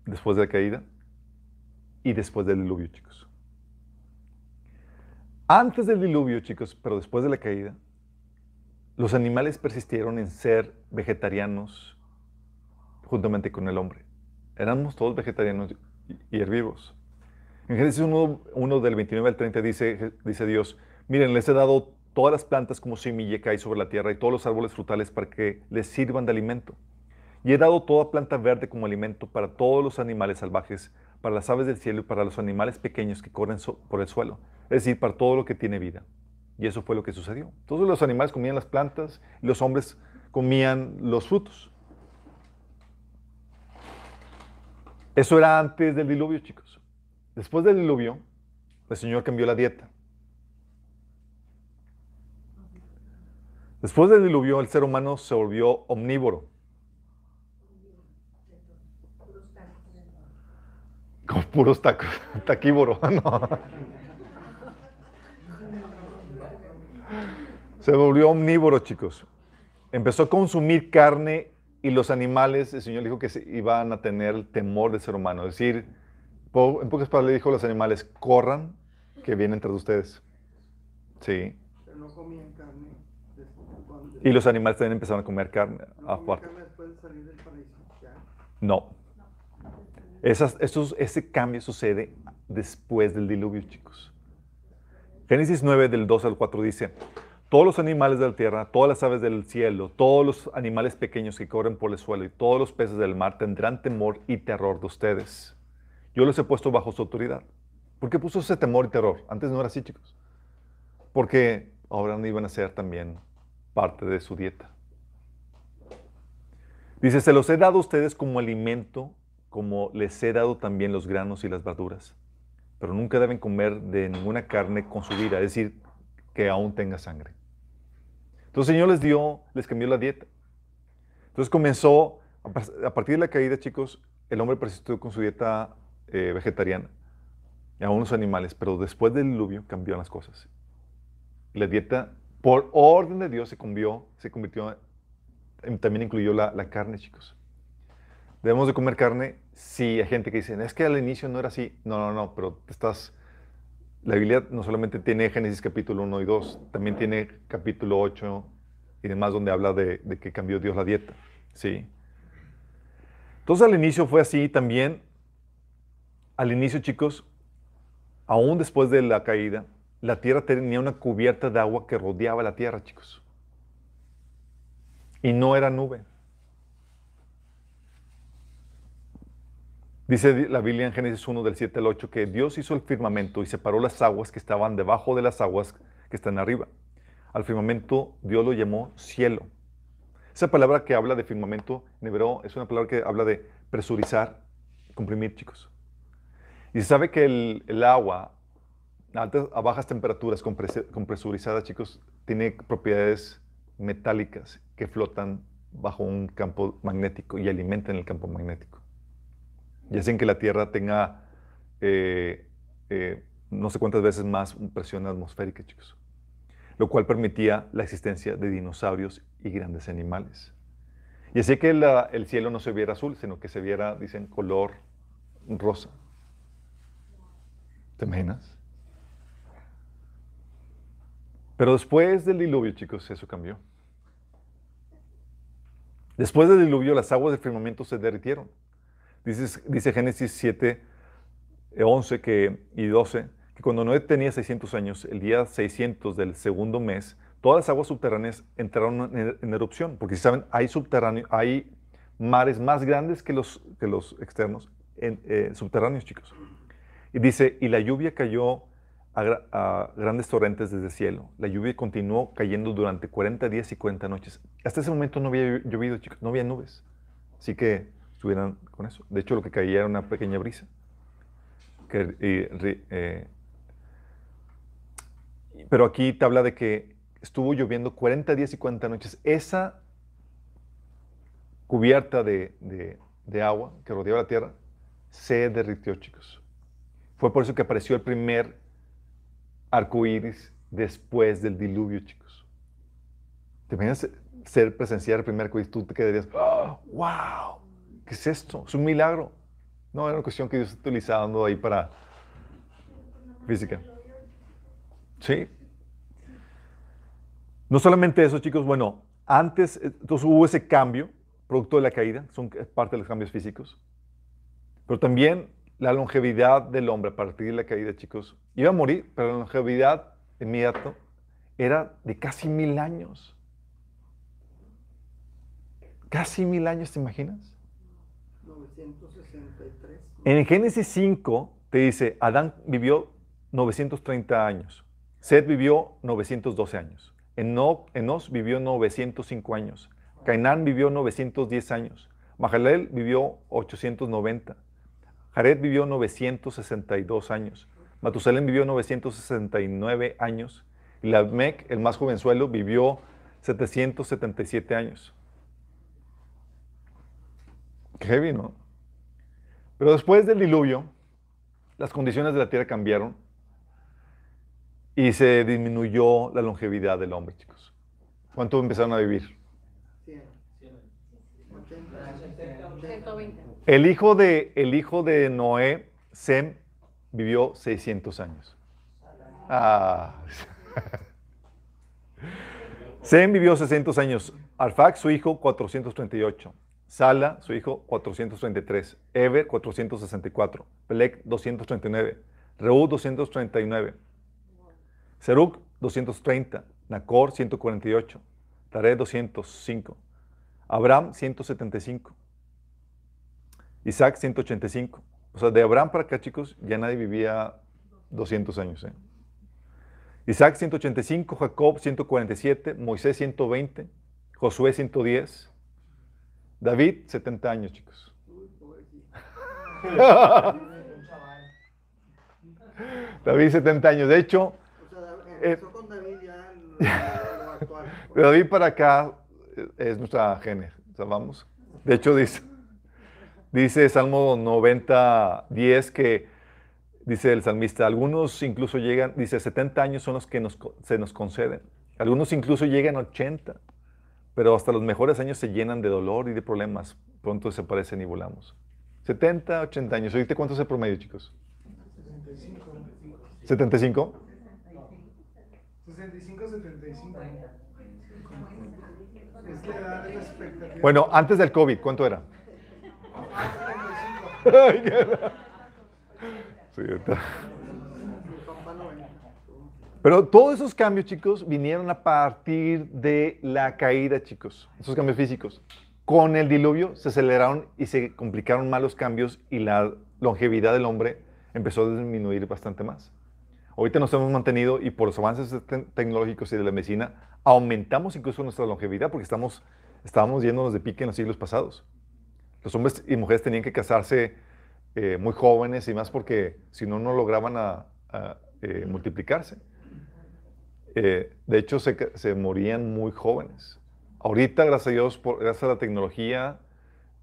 después de la caída y después del diluvio, chicos. Antes del diluvio, chicos, pero después de la caída, los animales persistieron en ser vegetarianos juntamente con el hombre. Éramos todos vegetarianos y herbívoros. En Génesis 1, 1 del 29 al 30 dice, dice Dios, miren, les he dado todas las plantas como semilla que hay sobre la tierra y todos los árboles frutales para que les sirvan de alimento. Y he dado toda planta verde como alimento para todos los animales salvajes, para las aves del cielo y para los animales pequeños que corren por el suelo, es decir, para todo lo que tiene vida. Y eso fue lo que sucedió. Todos los animales comían las plantas y los hombres comían los frutos. Eso era antes del diluvio, chicos. Después del diluvio, el Señor cambió la dieta. Después del diluvio, el ser humano se volvió omnívoro. Con puros tacos, taquívoro, no. Se volvió omnívoro, chicos. Empezó a consumir carne y los animales, el Señor dijo que iban a tener temor del ser humano. Es decir, en pocas palabras le dijo a los animales, corran, que vienen tras ustedes. Sí. Pero no comían carne. Y los animales también empezaron a comer carne aparte. carne después de salir del paraíso. Ya. No. Esas, esos- ese cambio sucede después del diluvio, chicos. Génesis 9, del 2 al 4 dice, todos los animales de la tierra, todas las aves del cielo, todos los animales pequeños que corren por el suelo y todos los peces del mar tendrán temor y terror de ustedes. Yo los he puesto bajo su autoridad. ¿Por qué puso ese temor y terror? Antes no era así, chicos. Porque ahora no iban a ser también parte de su dieta. Dice, se los he dado a ustedes como alimento, como les he dado también los granos y las verduras. Pero nunca deben comer de ninguna carne con su vida, es decir, que aún tenga sangre. Entonces el Señor les dio, les cambió la dieta. Entonces comenzó, a par- a partir de la caída, chicos, el hombre persistió con su dieta eh, vegetariana, y aún los animales, pero después del diluvio cambiaron las cosas. La dieta, por orden de Dios, se, convió, se convirtió también incluyó la, carne, chicos. ¿Debemos de comer carne? Sí, hay gente que dice, es que al inicio no era así. No, no, no, pero estás... La Biblia no solamente tiene Génesis capítulo 1 y 2, también tiene capítulo 8 y demás donde habla de, de que cambió Dios la dieta. ¿sí? Entonces al inicio fue así también. Al inicio, chicos, aún después de la caída, la tierra tenía una cubierta de agua que rodeaba la tierra, chicos. Y no era nube. Dice la Biblia en Génesis 1 del 7 al 8 que Dios hizo el firmamento y separó las aguas que estaban debajo de las aguas que están arriba. Al firmamento Dios lo llamó cielo. Esa palabra que habla de firmamento en hebreo es una palabra que habla de presurizar, comprimir, chicos. Y se sabe que el, agua a, altas, a bajas temperaturas compresurizada, chicos, tiene propiedades metálicas que flotan bajo un campo magnético y alimentan el campo magnético. Y hacen que la Tierra tenga eh, eh, no sé cuántas veces más presión atmosférica, chicos. Lo cual permitía la existencia de dinosaurios y grandes animales. Y así que el cielo no se viera azul, sino que se viera, dicen, color rosa. ¿Te imaginas? Pero después del diluvio, chicos, eso cambió. Después del diluvio, las aguas del firmamento se derritieron. Dice, dice Génesis 7, 11 que, y 12, que cuando Noé tenía 600 años, el día 600 del segundo mes, todas las aguas subterráneas entraron en, erupción, porque si saben, hay subterráneos, hay mares más grandes que los, que los externos, en, eh, subterráneos, chicos. Y dice, y la lluvia cayó a, grandes torrentes desde el cielo. La lluvia continuó cayendo durante 40 días y 40 noches. Hasta ese momento no había llovido, chicos, no había nubes. Así que estuvieran con eso. De hecho, lo que caía era una pequeña brisa. Eh, pero aquí te habla de que estuvo lloviendo 40 días y 40 noches. Esa cubierta de, agua que rodeaba la tierra se derritió, chicos. Fue por eso que apareció el primer arco iris después del diluvio, chicos. ¿Te imaginas ser presenciar el primer arco iris? Tú te quedarías, ¡Wow! ¿Qué es esto? Es un milagro. No, era una cuestión que Dios está utilizando ahí para física. Sí, no solamente eso, chicos, bueno, antes, eh, entonces hubo ese cambio, producto de la caída, son parte de los cambios físicos, pero también la longevidad del hombre a partir de la caída, chicos, iba a morir, pero la longevidad inmediata era de casi mil años. Casi mil años, ¿te imaginas? 963. En Génesis 5 te dice, Adán vivió 930 años, Seth vivió 912 años. Enos vivió 905 años. Cainán vivió 910 años. Mahalel vivió 890. Jared vivió 962 años. Matusalén vivió 969 años. Y Lamec, el más jovenzuelo, vivió 777 años. Qué heavy, ¿no? Pero después del diluvio, las condiciones de la tierra cambiaron y se disminuyó la longevidad del hombre, chicos. ¿Cuánto empezaron a vivir? 120. El hijo de, el hijo de Noé, Sem, vivió 600 años. Ah. Sem vivió 600 años. Arfax, su hijo, 438. Sala, su hijo, 433. Eber, 464. Pelec, 239. Reú, 239. Seruk, 230. Nacor, 148. Tare, 205. Abraham, 175. Isaac, 185. O sea, de Abraham para acá, chicos, ya nadie vivía 200 años. ¿eh? Isaac, 185. Jacob, 147. Moisés, 120. Josué, 110. David, 70 años, chicos. David, 70 años. De hecho, eh, David para acá es nuestra gene, vamos. De hecho, dice, dice Salmo 90, 10 que dice el salmista, algunos incluso llegan, dice 70 años son los que se nos conceden. Algunos incluso llegan a 80, pero hasta los mejores años se llenan de dolor y de problemas. Pronto desaparecen y volamos. 70, 80 años. ¿Oíste cuánto es el promedio, chicos? 75. ¿75? 65, 75. Es la edad de la expectativa. Bueno, antes del COVID, ¿cuánto era? Sí, Pero todos esos cambios, chicos, vinieron a partir de la caída, chicos. Esos cambios físicos. con el diluvio se aceleraron y se complicaron más los cambios y la longevidad del hombre empezó a disminuir bastante más. Ahorita nos hemos mantenido y por los avances tecnológicos y de la medicina aumentamos incluso nuestra longevidad porque estamos, estábamos yéndonos de pique en los siglos pasados. Los hombres y mujeres tenían que casarse eh, muy jóvenes y más porque si no, no lograban a, eh, multiplicarse. Eh, de hecho, se, se, morían muy jóvenes. Ahorita, gracias a Dios, por, gracias a la tecnología,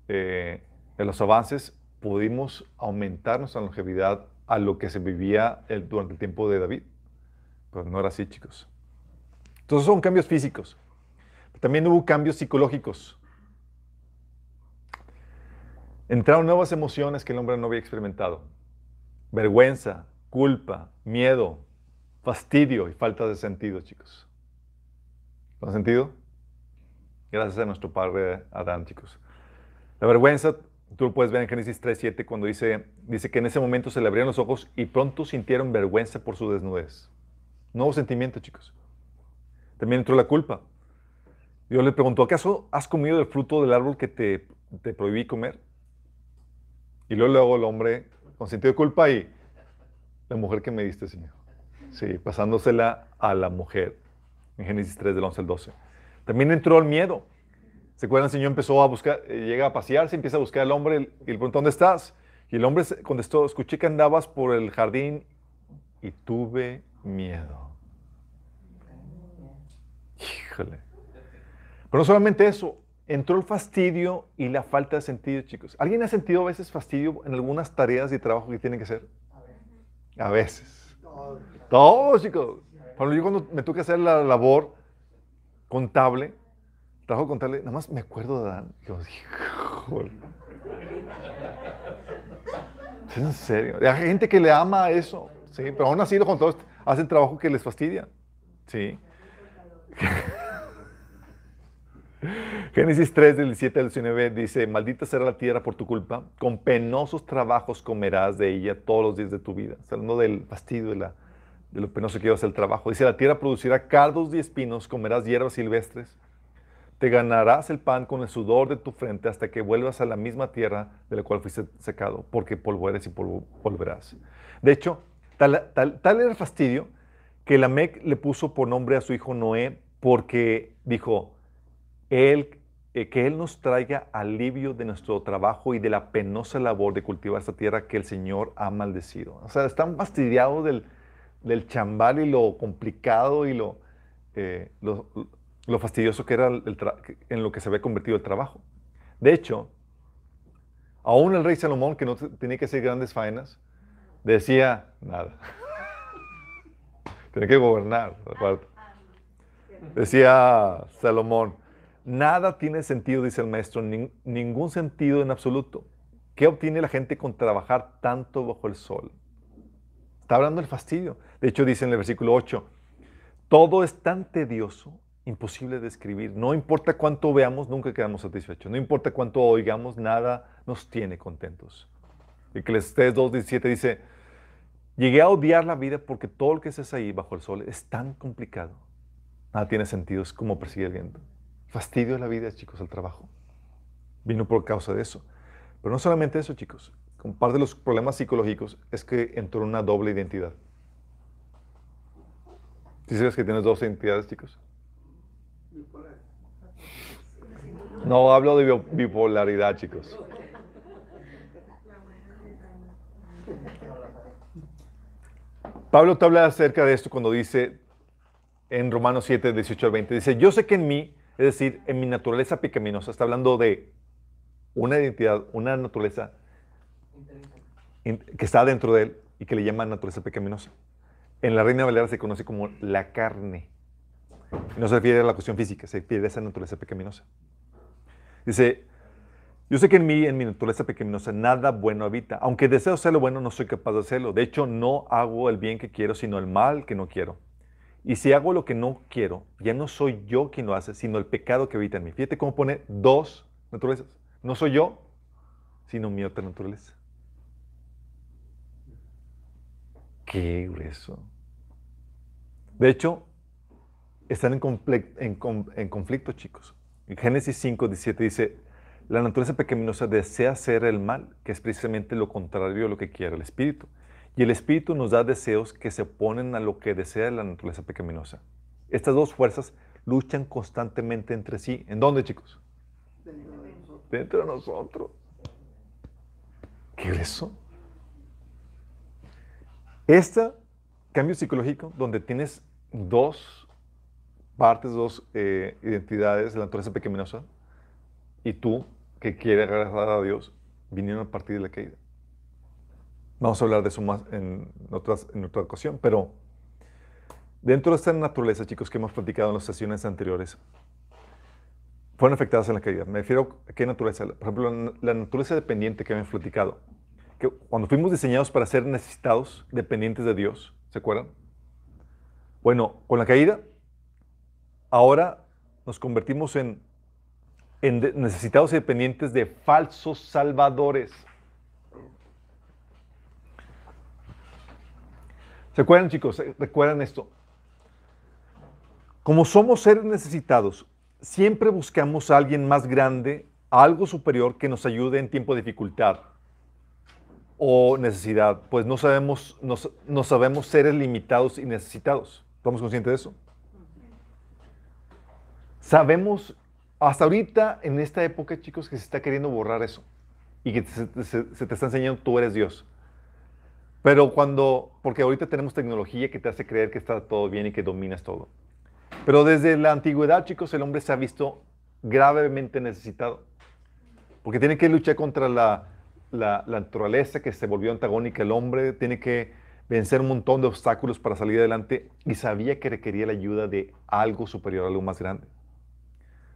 de los avances, pudimos aumentar nuestra longevidad a lo que se vivía durante el tiempo de David. Pero no era así, chicos. Entonces son cambios físicos. También hubo cambios psicológicos. Entraron nuevas emociones que el hombre no había experimentado. Vergüenza, culpa, miedo, fastidio y falta de sentido, chicos. ¿Con sentido? Gracias a nuestro padre Adán, chicos. La vergüenza Tú lo puedes ver en Génesis 3.7 cuando dice, dice que en ese momento se le abrieron los ojos y pronto sintieron vergüenza por su desnudez. Nuevo sentimiento, chicos. También entró la culpa. Dios le preguntó, ¿acaso has comido del fruto del árbol que te prohibí comer? Y luego, el hombre, con sentido de culpa, y la mujer que me diste, Señor. Sí, pasándosela a la mujer. En Génesis 3, del 11 al 12. También entró el miedo. ¿Se acuerdan? El Señor empezó a buscar, eh, llega a pasearse, empieza a buscar al hombre y le pregunta, ¿dónde estás? Y el hombre contestó, escuché que andabas por el jardín y tuve miedo. Híjole. Pero no solamente eso, entró el fastidio y la falta de sentido, chicos. ¿Alguien ha sentido a veces fastidio en algunas tareas de trabajo que tienen que hacer? A veces. Todos, chicos. Cuando yo cuando me toca hacer la labor contable, trabajo contarle, nada más me acuerdo de Dan. Y yo dije, ¿Es en serio? Hay gente que le ama eso, sí, pero aún así los contadores hacen trabajo que les fastidia, sí. Génesis 3, del 7 al 19 dice, maldita será la tierra por tu culpa, con penosos trabajos comerás de ella todos los días de tu vida. Hablando del fastidio, de, la, de lo penoso que llevas el trabajo. Dice, la tierra producirá cardos y espinos, comerás hierbas silvestres. Te ganarás el pan con el sudor de tu frente hasta que vuelvas a la misma tierra de la cual fuiste secado, porque polvo eres y polvo volverás. De hecho, tal, era el fastidio que Lamec le puso por nombre a su hijo Noé, porque dijo, él, eh, que Él nos traiga alivio de nuestro trabajo y de la penosa labor de cultivar esta tierra que el Señor ha maldecido. O sea, están fastidiados del, del chambal y lo complicado y lo, eh, lo fastidioso que era en lo que se había convertido el trabajo. De hecho, aún el rey Salomón, que no tenía que hacer grandes faenas, decía nada. tenía que gobernar, Decía Salomón, nada tiene sentido, dice el maestro, ningún sentido en absoluto. ¿Qué obtiene la gente con trabajar tanto bajo el sol? Está hablando del fastidio. De hecho, dice en el versículo 8, todo es tan tedioso imposible de escribir. No importa cuánto veamos, nunca quedamos satisfechos. No importa cuánto oigamos, nada nos tiene contentos. Eclesiastes 2.17 dice, llegué a odiar la vida porque todo lo que es ahí bajo el sol es tan complicado. Nada tiene sentido, es como persigue el viento. Fastidio la vida, chicos, el trabajo. Vino por causa de eso. Pero no solamente eso, chicos. Un par de los problemas psicológicos es que entró una doble identidad. ¿Sí sabes que tienes dos identidades, chicos? No hablo de bipolaridad, chicos. Pablo te habla acerca de esto cuando dice en Romanos 7, 18 al 20, dice, yo sé que en mí, es decir, en mi naturaleza pecaminosa, está hablando de una identidad, una naturaleza que está dentro de él y que le llaman naturaleza pecaminosa. En la Reina Valera se conoce como la carne. No se refiere a la cuestión física, se refiere a esa naturaleza pecaminosa. Dice, yo sé que en mí, en mi naturaleza pecaminosa, nada bueno habita. Aunque deseo hacer lo bueno, no soy capaz de hacerlo. De hecho, no hago el bien que quiero, sino el mal que no quiero. Y si hago lo que no quiero, ya no soy yo quien lo hace, sino el pecado que habita en mí. Fíjate cómo pone dos naturalezas. No soy yo, sino mi otra naturaleza. Qué grueso. De hecho, están en, conflicto, chicos. En Génesis 5, 17 dice, La naturaleza pecaminosa desea hacer el mal, que es precisamente lo contrario a lo que quiere el espíritu. Y el espíritu nos da deseos que se oponen a lo que desea la naturaleza pecaminosa. Estas dos fuerzas luchan constantemente entre sí. ¿En dónde, chicos? dentro de nosotros. Dentro de nosotros. ¿Qué es eso? Este cambio psicológico, donde tienes dos partes, dos eh, identidades de la naturaleza pecaminosa, y tú, que quieres agradar a Dios, vinieron a partir de la caída. Vamos a hablar de eso más en, otra ocasión, pero dentro de esta naturaleza, chicos, que hemos platicado en las sesiones anteriores, fueron afectadas en la caída. Me refiero a qué naturaleza. Por ejemplo, la naturaleza dependiente que hemos platicado. Que cuando fuimos diseñados para ser necesitados, dependientes de Dios, ¿se acuerdan? Bueno, con la caída, ahora nos convertimos en, en necesitados y dependientes de falsos salvadores. ¿Se acuerdan, chicos? ¿Se- ¿Recuerdan esto? Como somos seres necesitados, siempre buscamos a alguien más grande, algo superior que nos ayude en tiempo de dificultad o necesidad, pues no sabemos, no, sa- no sabemos seres limitados y necesitados. ¿Estamos conscientes de eso? Sabemos, hasta ahorita, en esta época, chicos, que se está queriendo borrar eso y que se- se te está enseñando tú eres Dios. Pero cuando, porque ahorita tenemos tecnología que te hace creer que está todo bien y que dominas todo. Pero desde la antigüedad, chicos, el hombre se ha visto gravemente necesitado. Porque tiene que luchar contra la, la- la naturaleza que se volvió antagónica al hombre, tiene que vencer un montón de obstáculos para salir adelante y sabía que requería la ayuda de algo superior, algo más grande.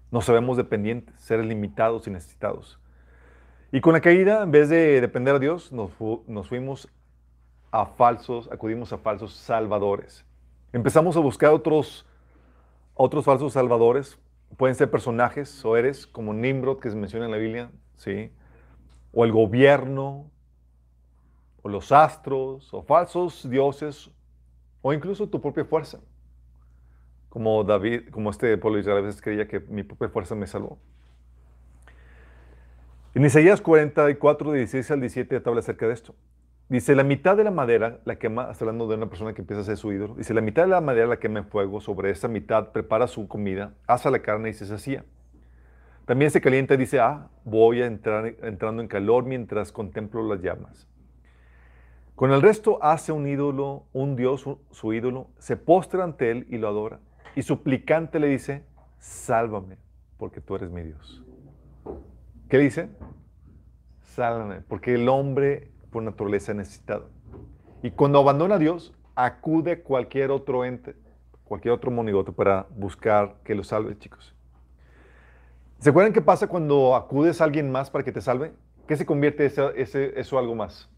Nos sabemos dependientes, seres limitados y necesitados. Y con la caída, en vez de depender de Dios, nos, fu- nos fuimos a falsos, acudimos a falsos salvadores. Empezamos a buscar otros, otros falsos salvadores. Pueden ser personajes o eres, como Nimrod, que se menciona en la Biblia, ¿sí? O el gobierno, o los astros, o falsos dioses, o incluso tu propia fuerza. Como David, como este pueblo de Israel a veces creía que mi propia fuerza me salvó. En Isaías 44, 16 al 17 te habla acerca de esto. Dice, la mitad de la madera la quema, está hablando de una persona que empieza a ser su ídolo. Dice, la mitad de la madera la quema en fuego, sobre esa mitad prepara su comida, asa la carne y se sacía. También se calienta dice, ah, voy a entrar entrando en calor mientras contemplo las llamas. Con el resto hace un ídolo, un dios, su, su ídolo, se postra ante él y lo adora. Y suplicante le dice, sálvame, porque tú eres mi Dios. ¿Qué dice? Sálvame, porque el hombre por naturaleza es necesitado. Y cuando abandona a Dios, acude a cualquier otro ente, cualquier otro monigote para buscar que lo salve, chicos. ¿Se acuerdan qué pasa cuando acudes a alguien más para que te salve? ¿Qué se convierte ese, ese- eso algo más?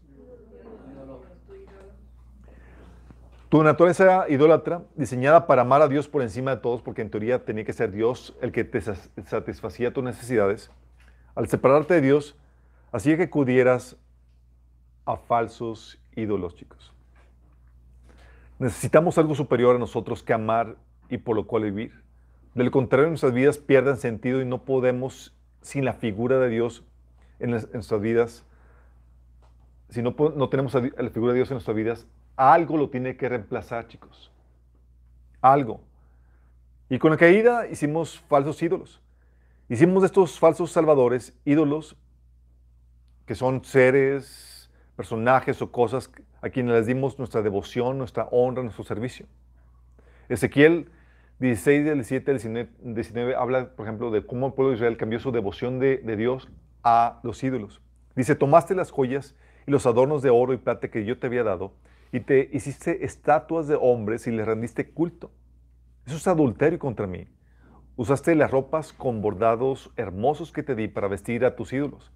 Tu naturaleza idólatra, diseñada para amar a Dios por encima de todos, porque en teoría tenía que ser Dios el que te satisfacía tus necesidades, al separarte de Dios, hacía que acudieras a falsos ídolos, chicos. Necesitamos algo superior a nosotros que amar y por lo cual vivir. De lo contrario, nuestras vidas pierden sentido y no podemos, sin la figura de Dios en, nuestras vidas, si no, no tenemos la figura de Dios en nuestras vidas, algo lo tiene que reemplazar, chicos. Algo. Y con la caída hicimos falsos ídolos. Hicimos de estos falsos salvadores ídolos que son seres, personajes o cosas a quienes les dimos nuestra devoción, nuestra honra, nuestro servicio. Ezequiel 16, del 17 al 19, 19 habla, por ejemplo, de cómo el pueblo de Israel cambió su devoción de, de Dios a los ídolos. Dice, tomaste las joyas y los adornos de oro y plata que yo te había dado y te hiciste estatuas de hombres y les rendiste culto. Eso es adulterio contra mí. Usaste las ropas con bordados hermosos que te di para vestir a tus ídolos.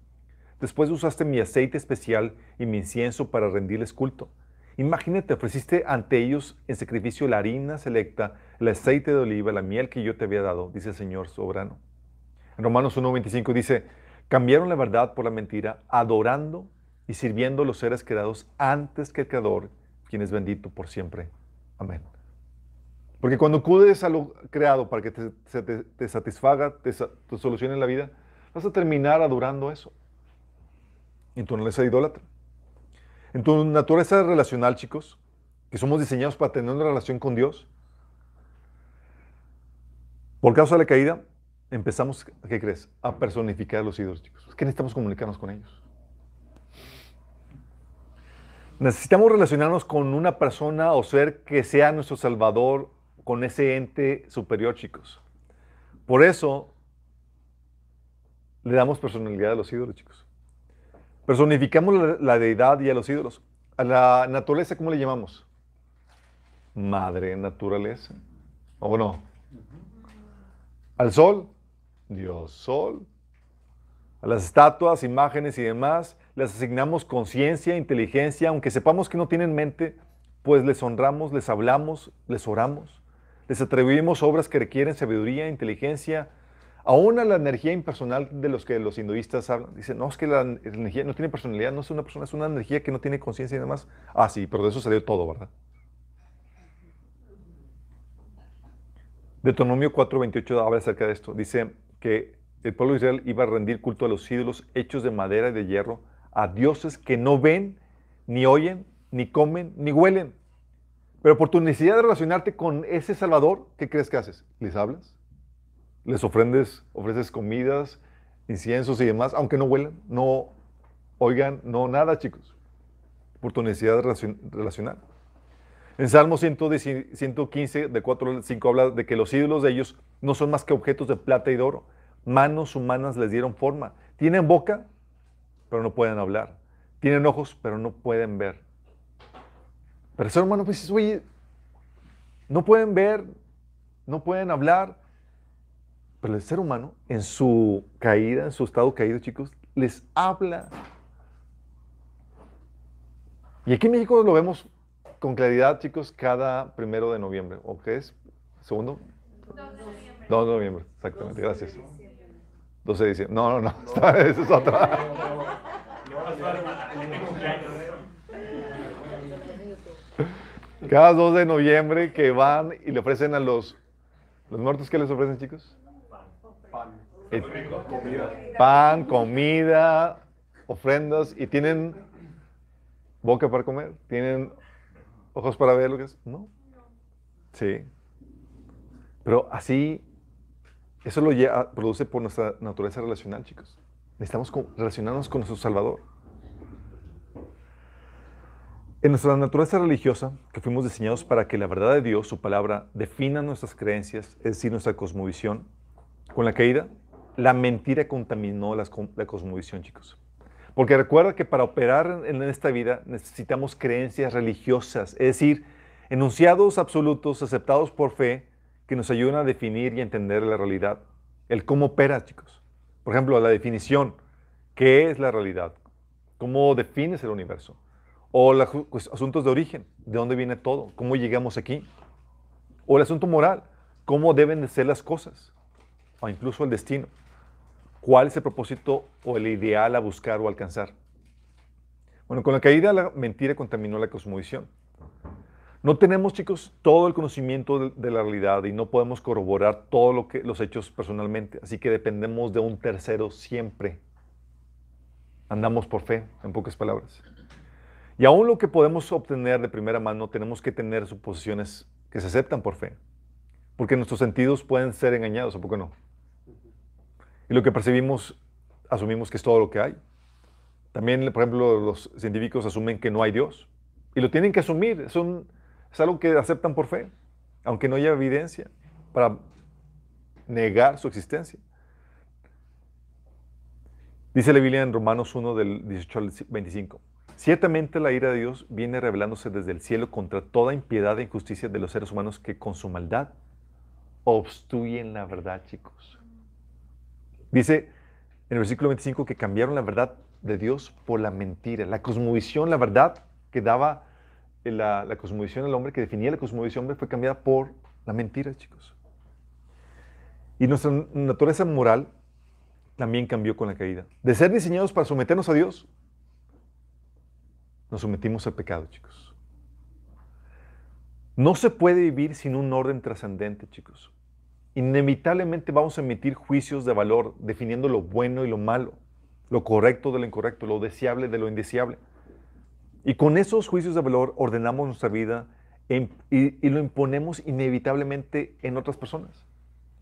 Después usaste mi aceite especial y mi incienso para rendirles culto. Imagínate, ofreciste ante ellos en sacrificio la harina selecta, el aceite de oliva, la miel que yo te había dado, dice el Señor soberano. En Romanos 1.25 dice, cambiaron la verdad por la mentira, adorando y sirviendo a los seres creados antes que el Creador, quien es bendito por siempre. Amén. Porque cuando acudes a lo creado para que te, satisfaga, te, te solucione la vida, vas a terminar adorando eso. En tu naturaleza idólatra. En tu naturaleza relacional, chicos, que somos diseñados para tener una relación con Dios, por causa de la caída, empezamos, ¿qué crees? A personificar a los ídolos, chicos. Es que necesitamos comunicarnos con ellos. Necesitamos relacionarnos con una persona o ser que sea nuestro Salvador, con ese ente superior, chicos. Por eso le damos personalidad a los ídolos, chicos. Personificamos la, deidad y a los ídolos. A la naturaleza, ¿cómo le llamamos? Madre naturaleza. ¿O no? Al sol, Dios sol. A las estatuas, imágenes y demás, les asignamos conciencia, inteligencia, aunque sepamos que no tienen mente, pues les honramos, les hablamos, les oramos, les atribuimos obras que requieren sabiduría, inteligencia, aún a la energía impersonal de los que los hinduistas hablan. Dicen, no, es que la energía no tiene personalidad, no es una persona, es una energía que no tiene conciencia y demás. Ah, sí, pero de eso salió todo, ¿verdad? Deuteronomio 4:28 habla acerca de esto. Dice que el pueblo de Israel iba a rendir culto a los ídolos hechos de madera y de hierro, a dioses que no ven, ni oyen, ni comen, ni huelen. Pero por tu necesidad de relacionarte con ese Salvador, ¿qué crees que haces? ¿Les hablas? ¿Les ofrendes, ofreces comidas, inciensos y demás, aunque no huelan, no oigan, no nada, chicos? Por tu necesidad de relacionar. En Salmo 115, de 4 al 5, habla de que los ídolos de ellos no son más que objetos de plata y de oro. Manos humanas les dieron forma. Tienen boca, pero no pueden hablar. Tienen ojos, pero no pueden ver. Pero el ser humano pues oye, no pueden ver, no pueden hablar. Pero el ser humano, en su caída, en su estado caído, chicos, les habla. Y aquí en México lo vemos con claridad, chicos, cada primero de noviembre. ¿O qué es? ¿Segundo? 2 de noviembre. 2 de noviembre, exactamente, gracias. 12 de diciembre. No, no, no, esa es otra. Cada 2 de noviembre que van y le ofrecen a los, los muertos, ¿qué les ofrecen, chicos? Pan. Pan, comida, ofrendas y tienen boca para comer, tienen ojos para ver lo que es. No. Sí. Pero así, eso lo produce por nuestra naturaleza relacional, chicos. Necesitamos relacionarnos con nuestro Salvador. En nuestra naturaleza religiosa, que fuimos diseñados para que la verdad de Dios, su palabra, defina nuestras creencias, es decir, nuestra cosmovisión, con la caída, la mentira contaminó la, la cosmovisión, chicos. Porque recuerda que para operar en esta vida necesitamos creencias religiosas, es decir, enunciados absolutos aceptados por fe que nos ayudan a definir y entender la realidad. El cómo opera, chicos. Por ejemplo, la definición. ¿Qué es la realidad? ¿Cómo defines el universo? O los pues, asuntos de origen. ¿De dónde viene todo? ¿Cómo llegamos aquí? O el asunto moral. ¿Cómo deben de ser las cosas? O incluso el destino cuál es el propósito o el ideal a buscar o alcanzar. Bueno, con la caída la mentira contaminó la cosmovisión. No tenemos, chicos, todo el conocimiento de, la realidad y no podemos corroborar todos lo los hechos personalmente, así que dependemos de un tercero siempre. Andamos por fe, en pocas palabras. Y aún lo que podemos obtener de primera mano, tenemos que tener suposiciones que se aceptan por fe, porque nuestros sentidos pueden ser engañados, ¿a poco no? Lo que percibimos, asumimos que es todo lo que hay. También, por ejemplo, los científicos asumen que no hay Dios. Y lo tienen que asumir. Es, es algo que aceptan por fe, aunque no haya evidencia para negar su existencia. Dice la Biblia en Romanos 1 del 18 al 25. Ciertamente la ira de Dios viene revelándose desde el cielo contra toda impiedad e injusticia de los seres humanos que con su maldad obstruyen la verdad, chicos. Dice en el versículo 25 que cambiaron la verdad de Dios por la mentira. La cosmovisión, la verdad que daba la, la cosmovisión al hombre, que definía la cosmovisión hombre, fue cambiada por la mentira, chicos. Y nuestra naturaleza moral también cambió con la caída. De ser diseñados para someternos a Dios, nos sometimos al pecado, chicos. No se puede vivir sin un orden trascendente, chicos. Inevitablemente vamos a emitir juicios de valor, definiendo lo bueno y lo malo, lo correcto de lo incorrecto, lo deseable de lo indeseable. Y con esos juicios de valor ordenamos nuestra vida y, lo imponemos inevitablemente en otras personas.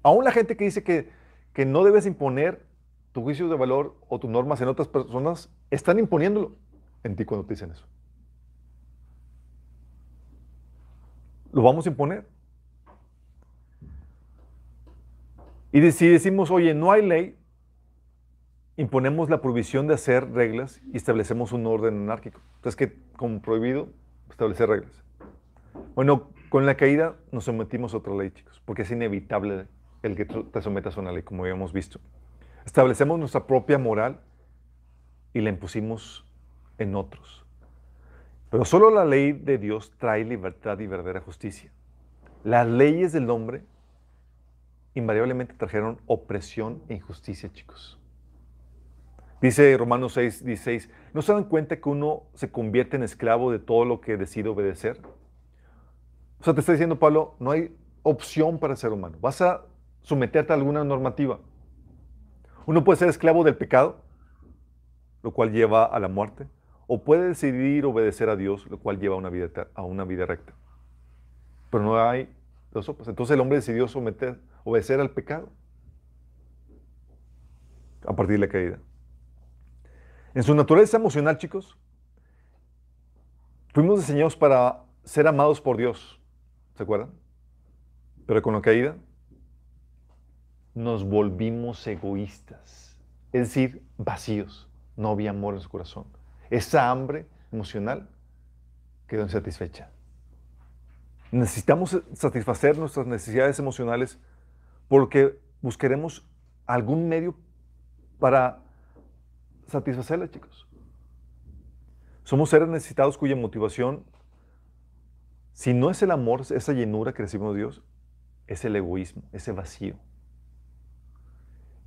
Aún la gente que dice que, que no debes imponer tu juicio de valor o tus normas en otras personas, están imponiéndolo en ti cuando te dicen eso. Lo vamos a imponer. Y si decimos, oye, no hay ley, imponemos la prohibición de hacer reglas y establecemos un orden anárquico. Entonces, que como prohibido establecer reglas. Bueno, con la caída nos sometimos a otra ley, chicos, porque es inevitable el que te sometas a una ley, como habíamos visto. Establecemos nuestra propia moral y la impusimos en otros. Pero solo la ley de Dios trae libertad y verdadera justicia. Las leyes del hombre invariablemente trajeron opresión e injusticia, chicos. Dice Romanos 6, 16, ¿no se dan cuenta que uno se convierte en esclavo de todo lo que decide obedecer? O sea, te está diciendo Pablo, no hay opción para ser humano. Vas a someterte a alguna normativa. Uno puede ser esclavo del pecado, lo cual lleva a la muerte, o puede decidir obedecer a Dios, lo cual lleva a una vida, a una vida recta. Pero no hay dos sopas. Entonces el hombre decidió someter, obedecer al pecado a partir de la caída. En su naturaleza emocional, chicos, fuimos diseñados para ser amados por Dios. ¿Se acuerdan? Pero con la caída nos volvimos egoístas, es decir, vacíos. No había amor en su corazón. Esa hambre emocional quedó insatisfecha. Necesitamos satisfacer nuestras necesidades emocionales porque buscaremos algún medio para satisfacerlas, chicos. Somos seres necesitados cuya motivación, si no es el amor, esa llenura que recibimos de Dios, es el egoísmo, ese vacío.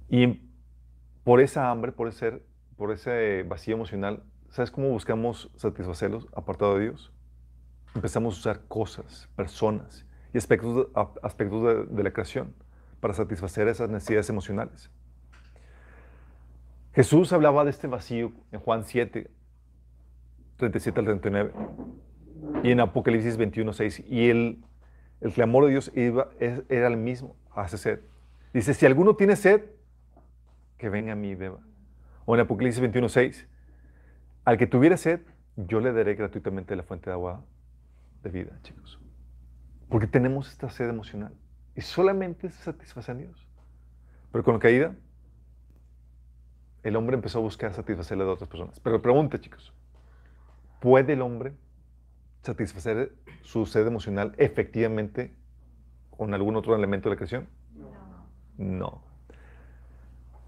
Y por esa hambre, por ese, por ese vacío emocional, ¿sabes cómo buscamos satisfacerlos apartado de Dios? Empezamos a usar cosas, personas y aspectos, aspectos de, la creación para satisfacer esas necesidades emocionales. Jesús hablaba de este vacío en Juan 7, 37 al 39 y en Apocalipsis 21, 6. Y el, el clamor de Dios iba, era el mismo, hace sed. Dice, si alguno tiene sed, que venga a mí y beba. O en Apocalipsis 21, 6, al que tuviera sed, yo le daré gratuitamente la fuente de agua de vida, chicos. Porque tenemos esta sed emocional. Y solamente se satisface Dios. Pero con la caída, el hombre empezó a buscar satisfacerle a otras personas. Pero pregunta, chicos, ¿puede el hombre satisfacer su sed emocional efectivamente con algún otro elemento de la creación? No. no.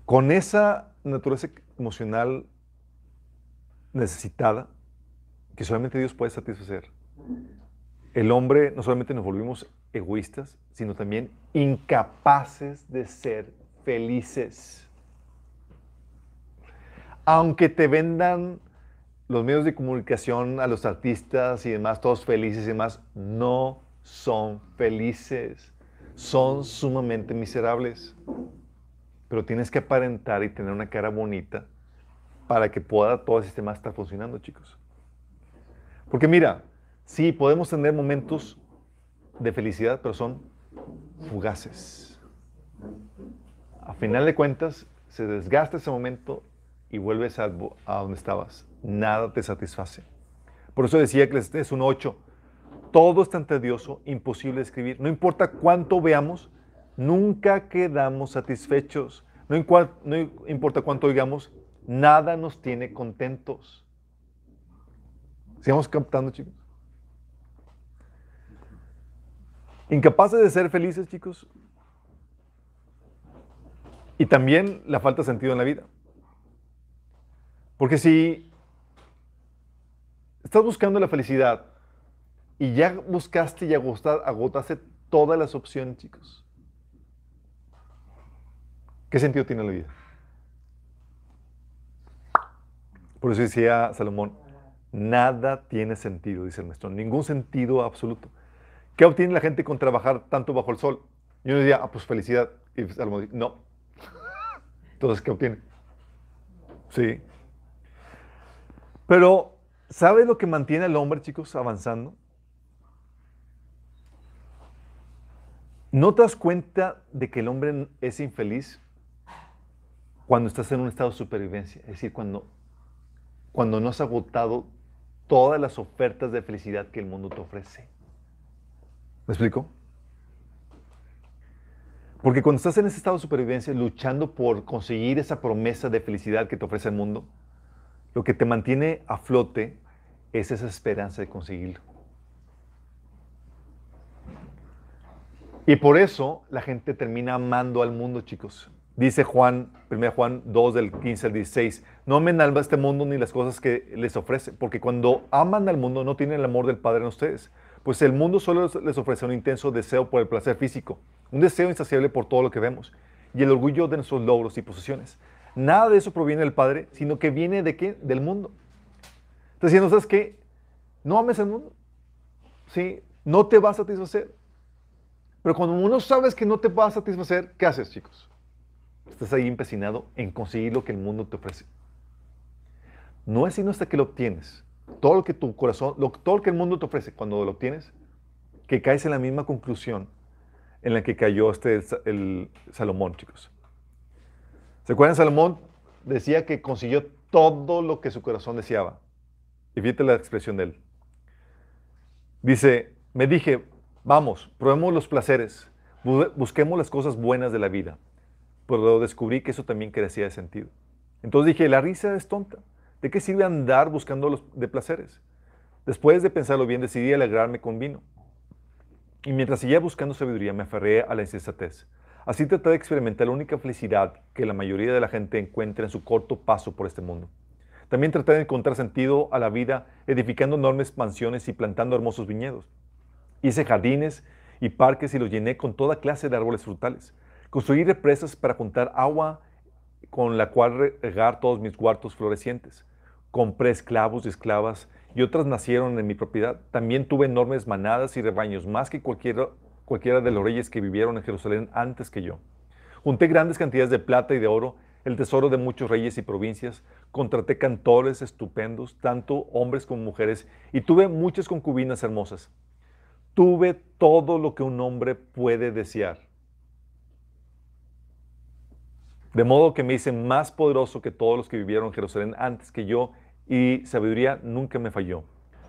Con esa naturaleza emocional necesitada, que solamente Dios puede satisfacer, el hombre no solamente nos volvimos egoístas, sino también incapaces de ser felices. Aunque te vendan los medios de comunicación a los artistas y demás, todos felices y demás, no son felices. Son sumamente miserables pero tienes que aparentar y tener una cara bonita para que pueda todo el sistema estar funcionando, chicos. Porque mira, sí, podemos tener momentos de felicidad, pero son fugaces. A final de cuentas, se desgasta ese momento y vuelves a, donde estabas. Nada te satisface. Por eso decía que es un 8. Todo es tan tedioso, imposible escribir. No importa cuánto veamos, nunca quedamos satisfechos. No, no importa cuánto oigamos, nada nos tiene contentos. Sigamos captando, chicos. Incapaces de ser felices, chicos. Y también la falta de sentido en la vida. Porque si estás buscando la felicidad y ya buscaste y agotaste todas las opciones, chicos, ¿Qué sentido tiene la vida? Por eso decía Salomón, nada tiene sentido, dice el maestro, ningún sentido absoluto. ¿Qué obtiene la gente con trabajar tanto bajo el sol? Y uno diría, ah, pues felicidad. Y Salomón dice, no. Entonces, ¿qué obtiene? Sí. Pero, ¿sabes lo que mantiene al hombre, chicos, avanzando? ¿No te das cuenta de que el hombre es infeliz cuando estás en un estado de supervivencia? Es decir, cuando, cuando no has agotado todas las ofertas de felicidad que el mundo te ofrece. ¿Me explico? Porque cuando estás en ese estado de supervivencia, luchando por conseguir esa promesa de felicidad que te ofrece el mundo, lo que te mantiene a flote es esa esperanza de conseguirlo. Y por eso la gente termina amando al mundo, chicos. Dice Juan, 1 Juan 2 del 15 al 16, no amen alma este mundo ni las cosas que les ofrece, porque cuando aman al mundo no tienen el amor del Padre en ustedes, pues el mundo solo les ofrece un intenso deseo por el placer físico, un deseo insaciable por todo lo que vemos y el orgullo de nuestros logros y posesiones. Nada de eso proviene del Padre, sino que viene de qué? Del mundo. Entonces, diciendo, ¿sabes qué? No ames el mundo. ¿Sí? No te va a satisfacer. Pero cuando uno sabes que no te va a satisfacer, ¿qué haces, chicos? Estás ahí empecinado en conseguir lo que el mundo te ofrece. No es sino hasta que lo obtienes. Todo lo que tu corazón, todo lo que el mundo te ofrece, cuando lo obtienes, que caes en la misma conclusión en la que cayó este, el Salomón, chicos. ¿Se acuerdan? Salomón decía que consiguió todo lo que su corazón deseaba. Y fíjate la expresión de él. Dice, me dije, vamos, probemos los placeres, busquemos las cosas buenas de la vida. Pero descubrí que eso también carecía de sentido. Entonces dije, la risa es tonta. ¿De qué sirve andar buscando los de placeres? Después de pensarlo bien, decidí alegrarme con vino. Y mientras seguía buscando sabiduría, me aferré a la insensatez. Así traté de experimentar la única felicidad que la mayoría de la gente encuentra en su corto paso por este mundo. También traté de encontrar sentido a la vida edificando enormes mansiones y plantando hermosos viñedos. Hice jardines y parques y los llené con toda clase de árboles frutales. Construí represas para juntar agua con la cual regar todos mis huertos florecientes. Compré esclavos y esclavas y otras nacieron en mi propiedad. También tuve enormes manadas y rebaños, más que cualquiera, cualquiera de los reyes que vivieron en Jerusalén antes que yo. Junté grandes cantidades de plata y de oro, el tesoro de muchos reyes y provincias. Contraté cantores estupendos, tanto hombres como mujeres, y tuve muchas concubinas hermosas. Tuve todo lo que un hombre puede desear De modo que me hice más poderoso que todos los que vivieron en Jerusalén antes que yo y sabiduría nunca me falló.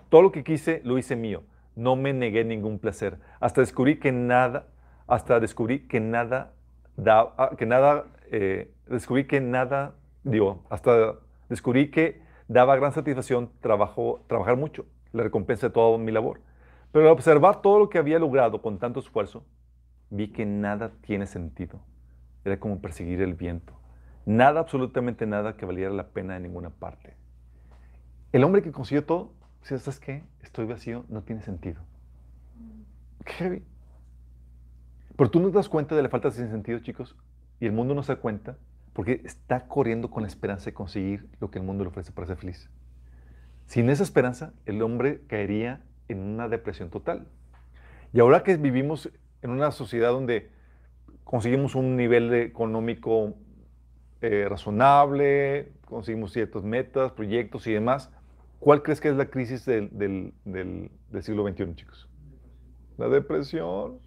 Todo lo que quise lo hice mío. No me negué ningún placer. Hasta descubrí que nada, hasta descubrí que nada da, ah, que nada, eh, descubrí que nada, digo, hasta descubrí que daba gran satisfacción trabajo, trabajar mucho, la recompensa de toda mi labor. Pero al observar todo lo que había logrado con tanto esfuerzo, vi que nada tiene sentido era como perseguir el viento. Nada, absolutamente nada que valiera la pena en ninguna parte. El hombre que consiguió todo, si ¿sabes qué? Estoy vacío, no tiene sentido. Qué heavy. Pero tú no te das cuenta de la falta de sentido, chicos, y el mundo no se da cuenta porque está corriendo con la esperanza de conseguir lo que el mundo le ofrece para ser feliz. Sin esa esperanza, el hombre caería en una depresión total. Y ahora que vivimos en una sociedad donde conseguimos un nivel económico eh, razonable, conseguimos ciertas metas, proyectos y demás. ¿Cuál crees que es la crisis del, del, siglo XXI, chicos? La depresión.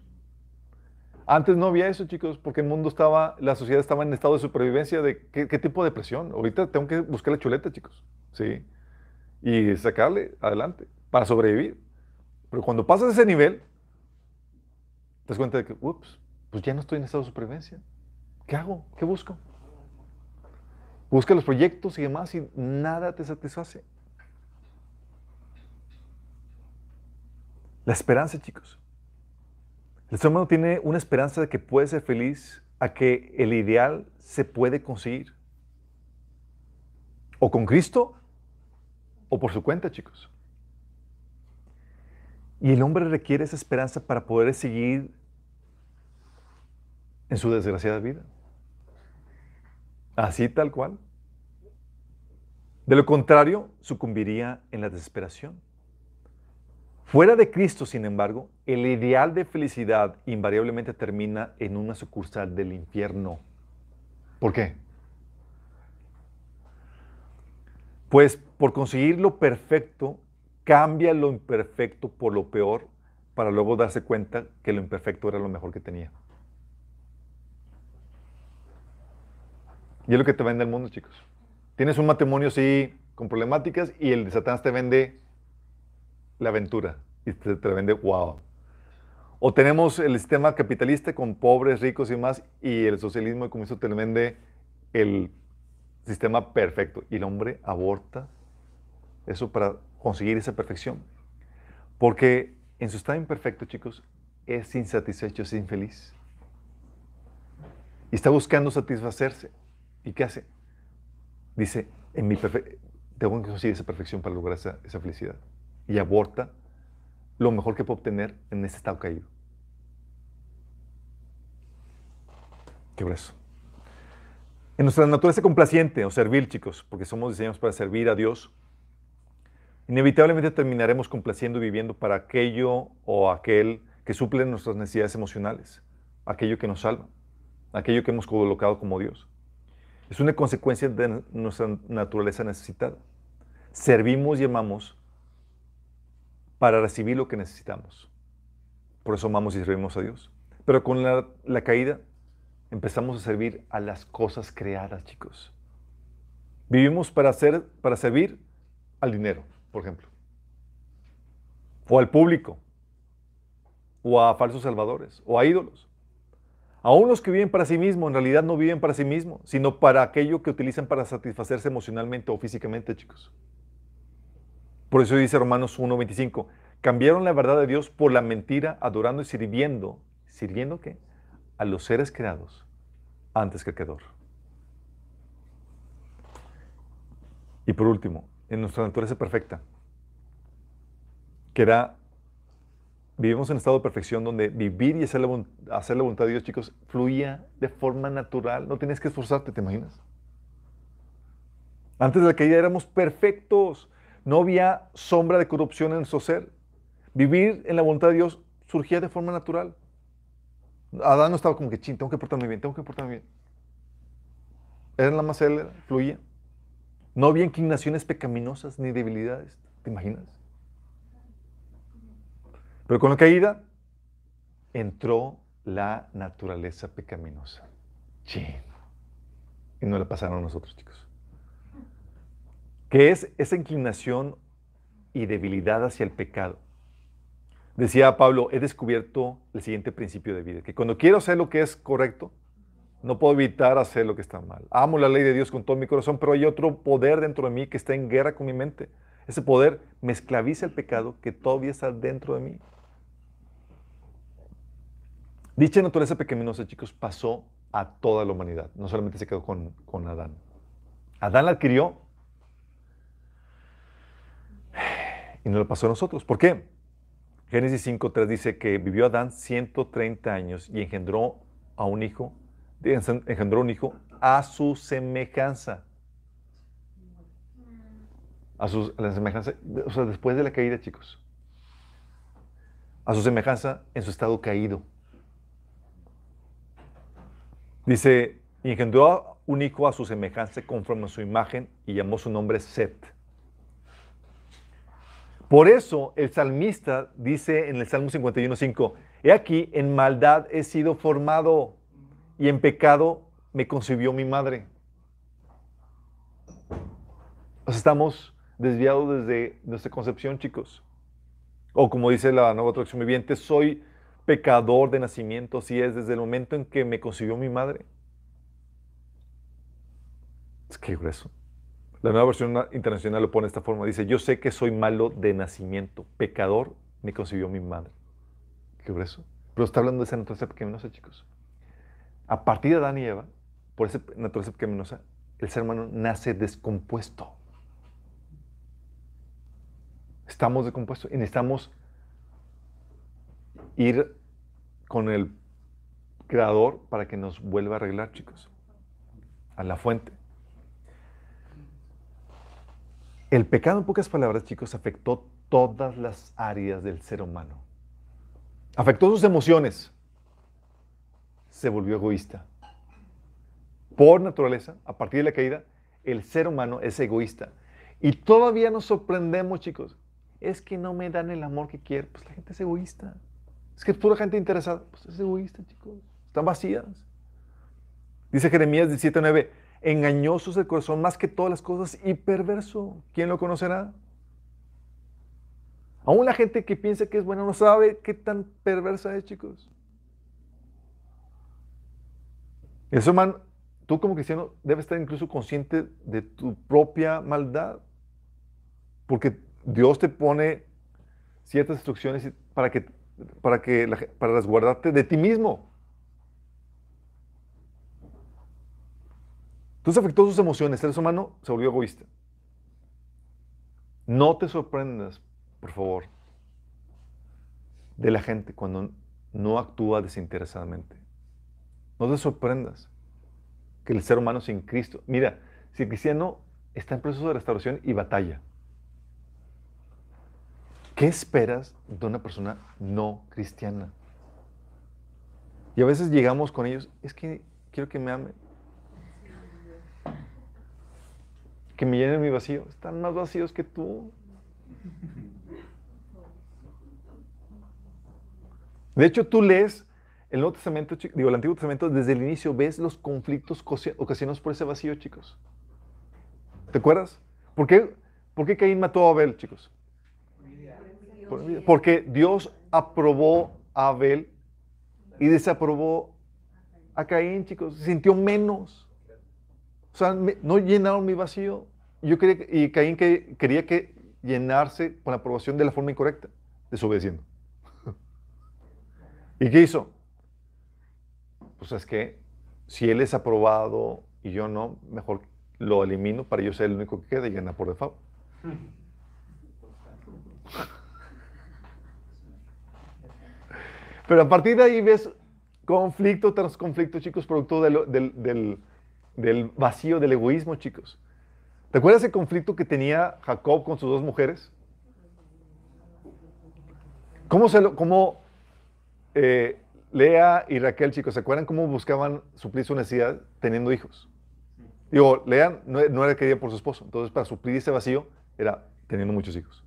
Antes no había eso, chicos, porque el mundo estaba, la sociedad estaba en estado de supervivencia de qué, qué tipo de depresión. Ahorita tengo que buscar la chuleta, chicos. Sí. Y sacarle adelante para sobrevivir. Pero cuando pasas ese nivel, te das cuenta de que, ups, pues ya no estoy en estado de supervivencia. ¿Qué hago? ¿Qué busco? Busca los proyectos y demás y nada te satisface. La esperanza, chicos. El ser humano tiene una esperanza de que puede ser feliz, a que el ideal se puede conseguir. O con Cristo o por su cuenta, chicos. Y el hombre requiere esa esperanza para poder seguir en su desgraciada vida. Así tal cual. De lo contrario, sucumbiría en la desesperación. Fuera de Cristo, sin embargo, el ideal de felicidad invariablemente termina en una sucursal del infierno. ¿Por qué? Pues por conseguir lo perfecto, cambia lo imperfecto por lo peor para luego darse cuenta que lo imperfecto era lo mejor que tenía. Y es lo que te vende el mundo, chicos. Tienes un matrimonio así con problemáticas y el Satanás te vende la aventura y te, te vende wow. O tenemos el sistema capitalista con pobres, ricos y más, y el socialismo y comienzo te vende el sistema perfecto. Y el hombre aborta eso para conseguir esa perfección. Porque en su estado imperfecto, chicos, es insatisfecho, es infeliz. Y está buscando satisfacerse. ¿Y qué hace? Dice, en mi tengo que conseguir esa perfección para lograr esa, felicidad. Y aborta lo mejor que puede obtener en ese estado caído. Qué grueso. En nuestra naturaleza complaciente o servil, chicos, porque somos diseñados para servir a Dios, inevitablemente terminaremos complaciendo y viviendo para aquello o aquel que suple nuestras necesidades emocionales, aquello que nos salva, aquello que hemos colocado como Dios. Es una consecuencia de nuestra naturaleza necesitada. Servimos y amamos para recibir lo que necesitamos. Por eso amamos y servimos a Dios. Pero con la, caída empezamos a servir a las cosas creadas, chicos. Vivimos para, hacer, para servir al dinero, por ejemplo. O al público. O a falsos salvadores. O a ídolos. Aún los que viven para sí mismos, en realidad no viven para sí mismos, sino para aquello que utilizan para satisfacerse emocionalmente o físicamente, chicos. Por eso dice Romanos 1.25, cambiaron la verdad de Dios por la mentira, adorando y sirviendo. ¿Sirviendo qué? A los seres creados antes que el creador. Y por último, en nuestra naturaleza perfecta, que era, vivimos en estado de perfección donde vivir y hacer la, hacer la voluntad de Dios, chicos, fluía de forma natural. No tienes que esforzarte, ¿te imaginas? Antes de la caída éramos perfectos. No había sombra de corrupción en nuestro ser. Vivir en la voluntad de Dios surgía de forma natural. Adán no estaba como que, ching, tengo que portarme bien, tengo que portarme bien. Era la más él, fluía. No había inclinaciones pecaminosas ni debilidades. ¿Te imaginas? Pero con la caída entró la naturaleza pecaminosa. Chin. Y no le pasaron a nosotros, chicos que es esa inclinación y debilidad hacia el pecado. Decía Pablo, he descubierto el siguiente principio de vida, que cuando quiero hacer lo que es correcto, no puedo evitar hacer lo que está mal. Amo la ley de Dios con todo mi corazón, pero hay otro poder dentro de mí que está en guerra con mi mente. Ese poder me esclaviza el pecado que todavía está dentro de mí. Dicha naturaleza pecaminosa, chicos, pasó a toda la humanidad. No solamente se quedó con, con Adán. Adán la adquirió y no lo pasó a nosotros. ¿Por qué? Génesis 5.3 dice que vivió Adán 130 años y engendró a un hijo, engendró un hijo a su semejanza. A, su, semejanza, o sea, después de la caída, chicos. A su semejanza en su estado caído. Dice, y engendró un hijo a su semejanza conforme a su imagen y llamó su nombre Set. Por eso el salmista dice en el Salmo 51.5, he aquí, en maldad he sido formado y en pecado me concibió mi madre. estamos desviados desde nuestra concepción, chicos. O como dice la nueva traducción viviente, soy pecador de nacimiento, así es, desde el momento en que me concibió mi madre. Es que grueso. La nueva versión internacional lo pone de esta forma. Dice, yo sé que soy malo de nacimiento, pecador me concibió mi madre. Qué grueso. Pero está hablando de esa naturaleza pecaminosa, chicos. A partir de Adán y Eva, por esa naturaleza pecaminosa, el ser humano nace descompuesto. Estamos descompuestos y necesitamos ir con el creador para que nos vuelva a arreglar, chicos. A la fuente. El pecado, en pocas palabras, chicos, afectó todas las áreas del ser humano. Afectó sus emociones. Se volvió egoísta. Por naturaleza, a partir de la caída, el ser humano es egoísta. Y todavía nos sorprendemos, chicos. Es que no me dan el amor que quiero. Pues la gente es egoísta. Es que es pura gente interesada. Pues es egoísta, chicos. Están vacías. Dice Jeremías 17:9, engañoso es el corazón más que todas las cosas y perverso. ¿Quién lo conocerá? Aún la gente que piensa que es buena no sabe qué tan perversa es, chicos. Eso, man, tú como cristiano debes estar incluso consciente de tu propia maldad. Porque Dios te pone ciertas instrucciones para, que, para, que, para resguardarte de ti mismo. Entonces afectó sus emociones. El ser humano se volvió egoísta. No te sorprendas, por favor, de la gente cuando no actúa desinteresadamente. No te sorprendas que el ser humano sin Cristo. Mira, si el cristiano está en proceso de restauración y batalla, ¿qué esperas de una persona no cristiana? Y a veces llegamos con ellos, es que quiero que me ame. Que me llenen mi vacío. Están más vacíos que tú. De hecho, tú lees el Nuevo Testamento, digo, el Antiguo Testamento, desde el inicio ves los conflictos ocasionados por ese vacío, chicos. ¿Te acuerdas? ¿Por qué, ¿Por qué Caín mató a Abel, chicos? Porque Dios aprobó a Abel y desaprobó a Caín, chicos. Se sintió menos. O sea, no llenaron mi vacío. Yo quería, y Caín que, quería que llenarse con la aprobación de la forma incorrecta, desobedeciendo. ¿Y qué hizo? pues es que si él es aprobado y yo no, mejor lo elimino para yo ser el único que quede y gana por default. Pero a partir de ahí ves conflicto tras conflicto, chicos, producto del, del, vacío, del egoísmo, chicos. ¿Te acuerdas el conflicto que tenía Jacob con sus dos mujeres? ¿Cómo, se lo, cómo eh, Lea y Raquel, chicos, ¿se acuerdan cómo buscaban suplir su necesidad teniendo hijos? Digo, Lea no, era querida por su esposo, entonces para suplir ese vacío era teniendo muchos hijos.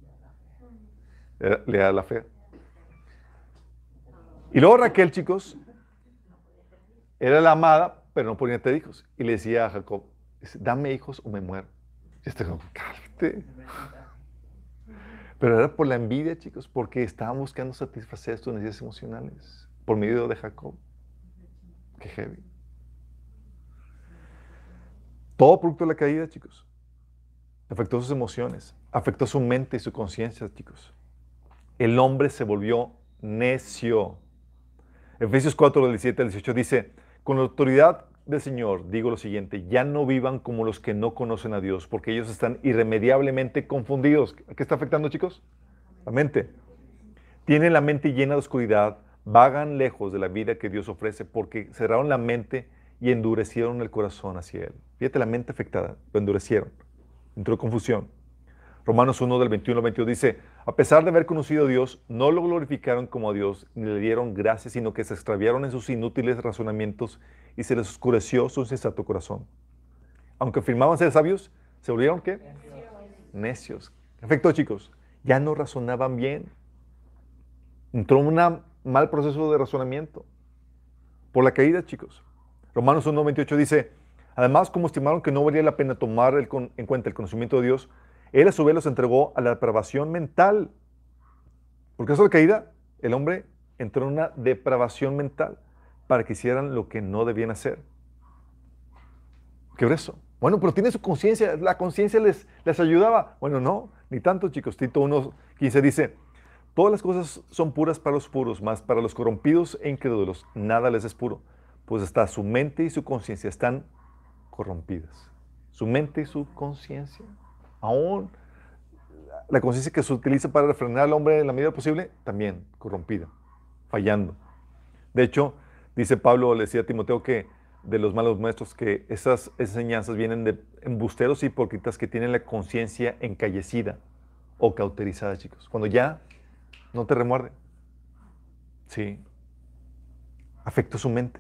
Lea la fe. Y luego Raquel, chicos, era la amada, pero no ponía tener hijos. Y le decía a Jacob, dame hijos o me muero. Y este como, cálmate. Pero era por la envidia, chicos, porque estaban buscando satisfacer sus necesidades emocionales por medio de Jacob. Qué heavy. Todo producto de la caída, chicos. Afectó sus emociones, afectó su mente y su conciencia, chicos. El hombre se volvió necio. Efesios 4, del 17 al 18 dice, con la autoridad del Señor digo lo siguiente, ya no vivan como los que no conocen a Dios, porque ellos están irremediablemente confundidos. ¿Qué está afectando, chicos? La mente. Tienen la mente llena de oscuridad vagan lejos de la vida que Dios ofrece porque cerraron la mente y endurecieron el corazón hacia Él. Fíjate, la mente afectada, lo endurecieron. Entró confusión. Romanos 1 del 21 al 22 dice, a pesar de haber conocido a Dios, no lo glorificaron como a Dios, ni le dieron gracias, sino que se extraviaron en sus inútiles razonamientos y se les oscureció su insensato corazón. Aunque afirmaban ser sabios, se volvieron qué? Necios. Efecto, chicos, ya no razonaban bien. Entró una mal proceso de razonamiento. Por la caída, chicos. Romanos 1.28 dice, además, como estimaron que no valía la pena tomar en cuenta el conocimiento de Dios, Él a su vez los entregó a la depravación mental. Porque eso de caída, el hombre entró en una depravación mental para que hicieran lo que no debían hacer. ¿Qué es eso? Bueno, pero tiene su conciencia, la conciencia les, les ayudaba. Bueno, no, ni tanto, chicos. Tito 1.15 dice, Todas las cosas son puras para los puros, más para los corrompidos e incrédulos nada les es puro, pues hasta su mente y su conciencia están corrompidas. Su mente y su conciencia, aún la conciencia que se utiliza para refrenar al hombre en la medida posible, también corrompida, fallando. De hecho, dice Pablo, le decía a Timoteo que de los malos maestros que esas enseñanzas vienen de embusteros y hipócritas que tienen la conciencia encallecida o cauterizada, chicos. Cuando ya no te remuerde. Sí. Afectó su mente.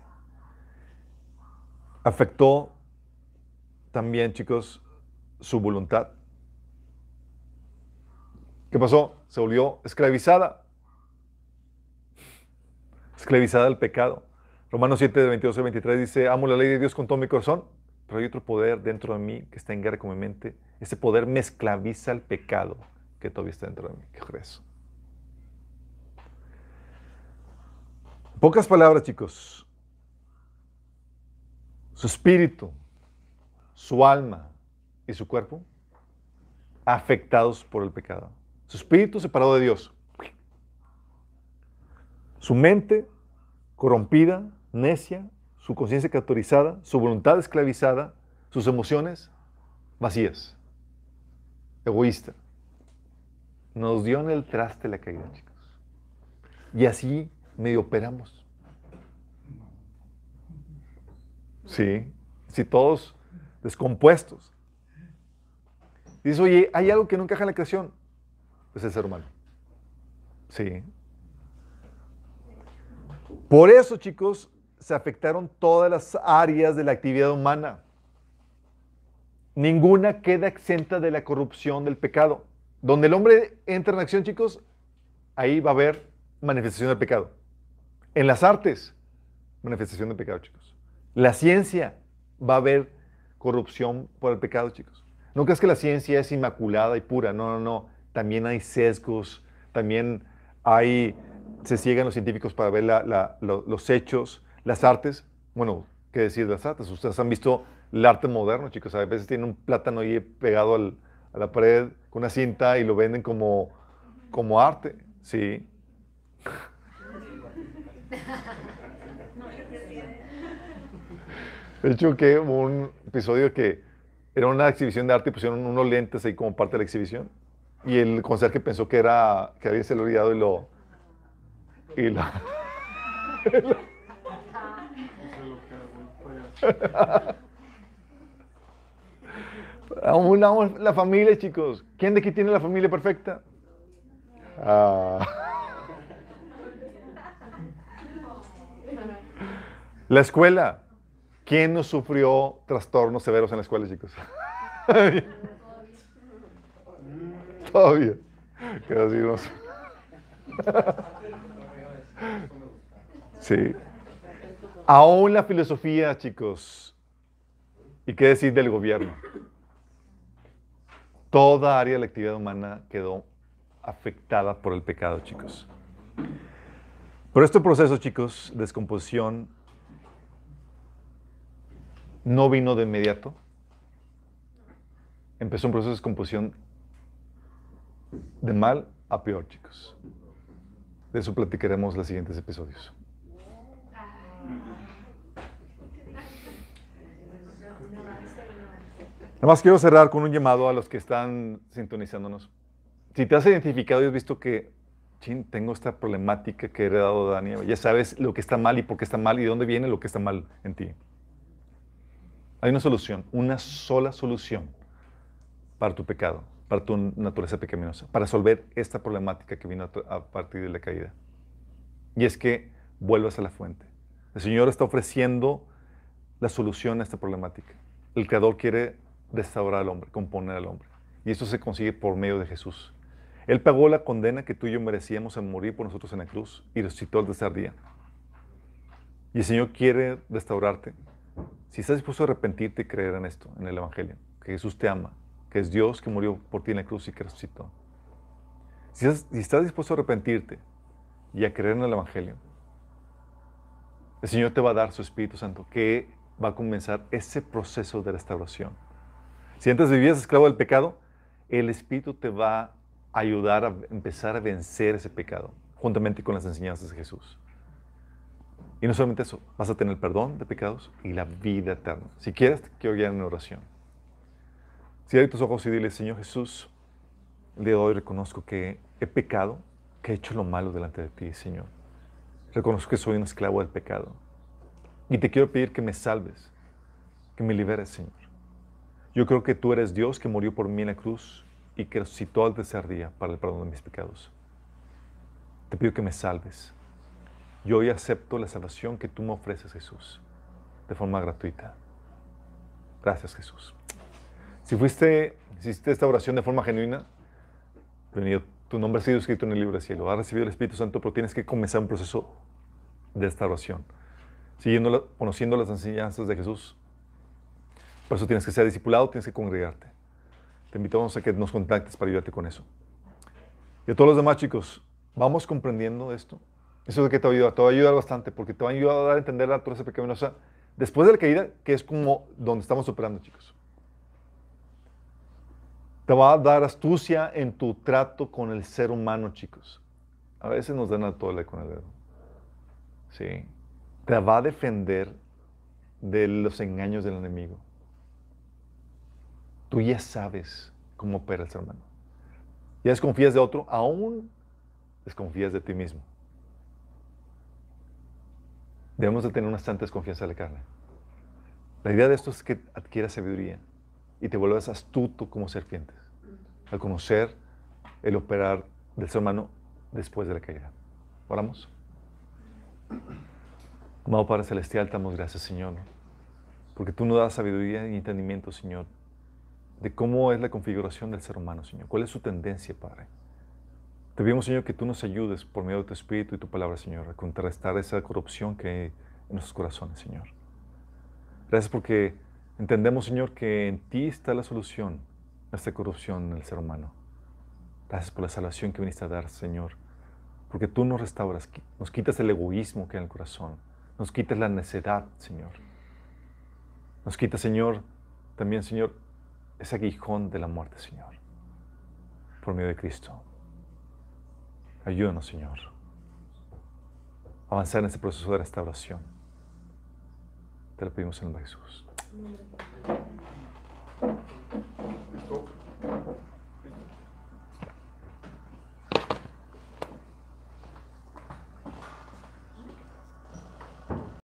Afectó también, chicos, su voluntad. ¿Qué pasó? Se volvió esclavizada. Esclavizada al pecado. Romanos 7, 22 y 23 dice, amo la ley de Dios con todo mi corazón, pero hay otro poder dentro de mí que está en guerra con mi mente. Ese poder me esclaviza al pecado que todavía está dentro de mí. ¿Qué eso? Pocas palabras, chicos. Su espíritu, su alma y su cuerpo afectados por el pecado. Su espíritu separado de Dios. Su mente corrompida, necia, su conciencia cauterizada, su voluntad esclavizada, sus emociones vacías, egoísta. Nos dio en el traste la caída, chicos. Y así medio operamos. Sí, si todos descompuestos. Dices, oye, hay algo que no encaja en la creación. Es el ser humano. Sí. Por eso, chicos, se afectaron todas las áreas de la actividad humana. Ninguna queda exenta de la corrupción del pecado. Donde el hombre entra en acción, chicos, ahí va a haber manifestación del pecado. En las artes, manifestación del pecado, chicos. La ciencia va a haber corrupción por el pecado, chicos. No creas que la ciencia es inmaculada y pura, no, no, no. También hay sesgos, también hay, se ciegan los científicos para ver los hechos, las artes, bueno, ¿qué decir de las artes? Ustedes han visto el arte moderno, chicos. A veces tienen un plátano ahí pegado a la pared con una cinta y lo venden como, como arte. Sí. De hecho, que hubo un episodio que era una exhibición de arte y pusieron unos lentes ahí como parte de la exhibición. Y el conserje pensó que era que había se lo olvidado y lo. Y lo, Aún la familia, chicos. ¿Quién de aquí tiene la familia perfecta? Ah. La escuela. ¿Quién no sufrió trastornos severos en la escuela, chicos? Todavía. Gracias. Sí. Aún la filosofía, chicos. ¿Y qué decir del gobierno? Toda área de la actividad humana quedó afectada por el pecado, chicos. Pero este proceso, chicos, de descomposición no vino de inmediato. Empezó un proceso de descomposición de mal a peor, chicos. De eso platicaremos en los siguientes episodios. Además quiero cerrar con un llamado a los que están sintonizándonos. Si te has identificado y has visto que, chin, tengo esta problemática que he heredado de ya sabes lo que está mal y por qué está mal y de dónde viene lo que está mal en ti. Hay una solución, una sola solución para tu pecado, para tu naturaleza pecaminosa, para resolver esta problemática que vino a partir de la caída. Y es que vuelvas a la fuente. El Señor está ofreciendo la solución a esta problemática. El Creador quiere restaurar al hombre, componer al hombre. Y eso se consigue por medio de Jesús. Él pagó la condena que tú y yo merecíamos en morir por nosotros en la cruz y resucitó el tercer día. Y el Señor quiere restaurarte. Si estás dispuesto a arrepentirte y creer en esto, en el Evangelio, que Jesús te ama, es Dios que murió por ti en la cruz y que resucitó. Si estás, dispuesto a arrepentirte y a creer en el Evangelio, el Señor te va a dar su Espíritu Santo, que va a comenzar ese proceso de restauración. Si antes vivías esclavo del pecado, el Espíritu te va a ayudar a empezar a vencer ese pecado, juntamente con las enseñanzas de Jesús. Y no solamente eso, vas a tener perdón de pecados y la vida eterna. Si quieres, quiero guiar en oración. Cierra tus ojos y dile, Señor Jesús, el día de hoy reconozco que he pecado, que he hecho lo malo delante de ti, Señor. Reconozco que soy un esclavo del pecado. Y te quiero pedir que me salves, que me liberes, Señor. Yo creo que tú eres Dios que murió por mí en la cruz y que resucitó al tercer día para el perdón de mis pecados. Te pido que me salves. Yo hoy acepto la salvación que tú me ofreces, Jesús, de forma gratuita. Gracias, Jesús. Si fuiste, hiciste esta oración de forma genuina. Tu nombre ha sido escrito en el libro del cielo. Has recibido el Espíritu Santo, pero tienes que comenzar un proceso de esta oración. Siguiendo, conociendo las enseñanzas de Jesús. Por eso tienes que ser discipulado, tienes que congregarte. Te invitamos a que nos contactes para ayudarte con eso. Y a todos los demás chicos, vamos comprendiendo esto. Eso es lo que te va a ayudar. Te va a ayudar bastante porque te va a ayudar a dar a entender la naturaleza pecaminosa después de la caída, que es como donde estamos operando, chicos. Te va a dar astucia en tu trato con el ser humano, chicos. A veces nos dan al tole con el dedo. Sí. Te va a defender de los engaños del enemigo. Tú ya sabes cómo opera el ser humano. Ya desconfías de otro, aún desconfías de ti mismo. Debemos de tener una santa desconfianza de la carne. La idea de esto es que adquieras sabiduría y te vuelvas astuto como serpientes al conocer el operar del ser humano después de la caída. Oramos. Amado Padre Celestial, te damos gracias, Señor, porque tú nos das sabiduría y entendimiento, Señor, de cómo es la configuración del ser humano, Señor. ¿Cuál es su tendencia, Padre? Te pedimos, Señor, que tú nos ayudes por medio de tu Espíritu y tu palabra, Señor, a contrarrestar esa corrupción que hay en nuestros corazones, Señor. Gracias porque entendemos, Señor, que en ti está la solución a esta corrupción en el ser humano. Gracias por la salvación que viniste a dar, Señor, porque tú nos restauras, nos quitas el egoísmo que hay en el corazón, nos quitas la necedad, Señor. Nos quitas, Señor, también, Señor, ese aguijón de la muerte, Señor, por medio de Cristo. Ayúdanos, Señor, a avanzar en este proceso de restauración. Te lo pedimos en nombre de Jesús. Thank you.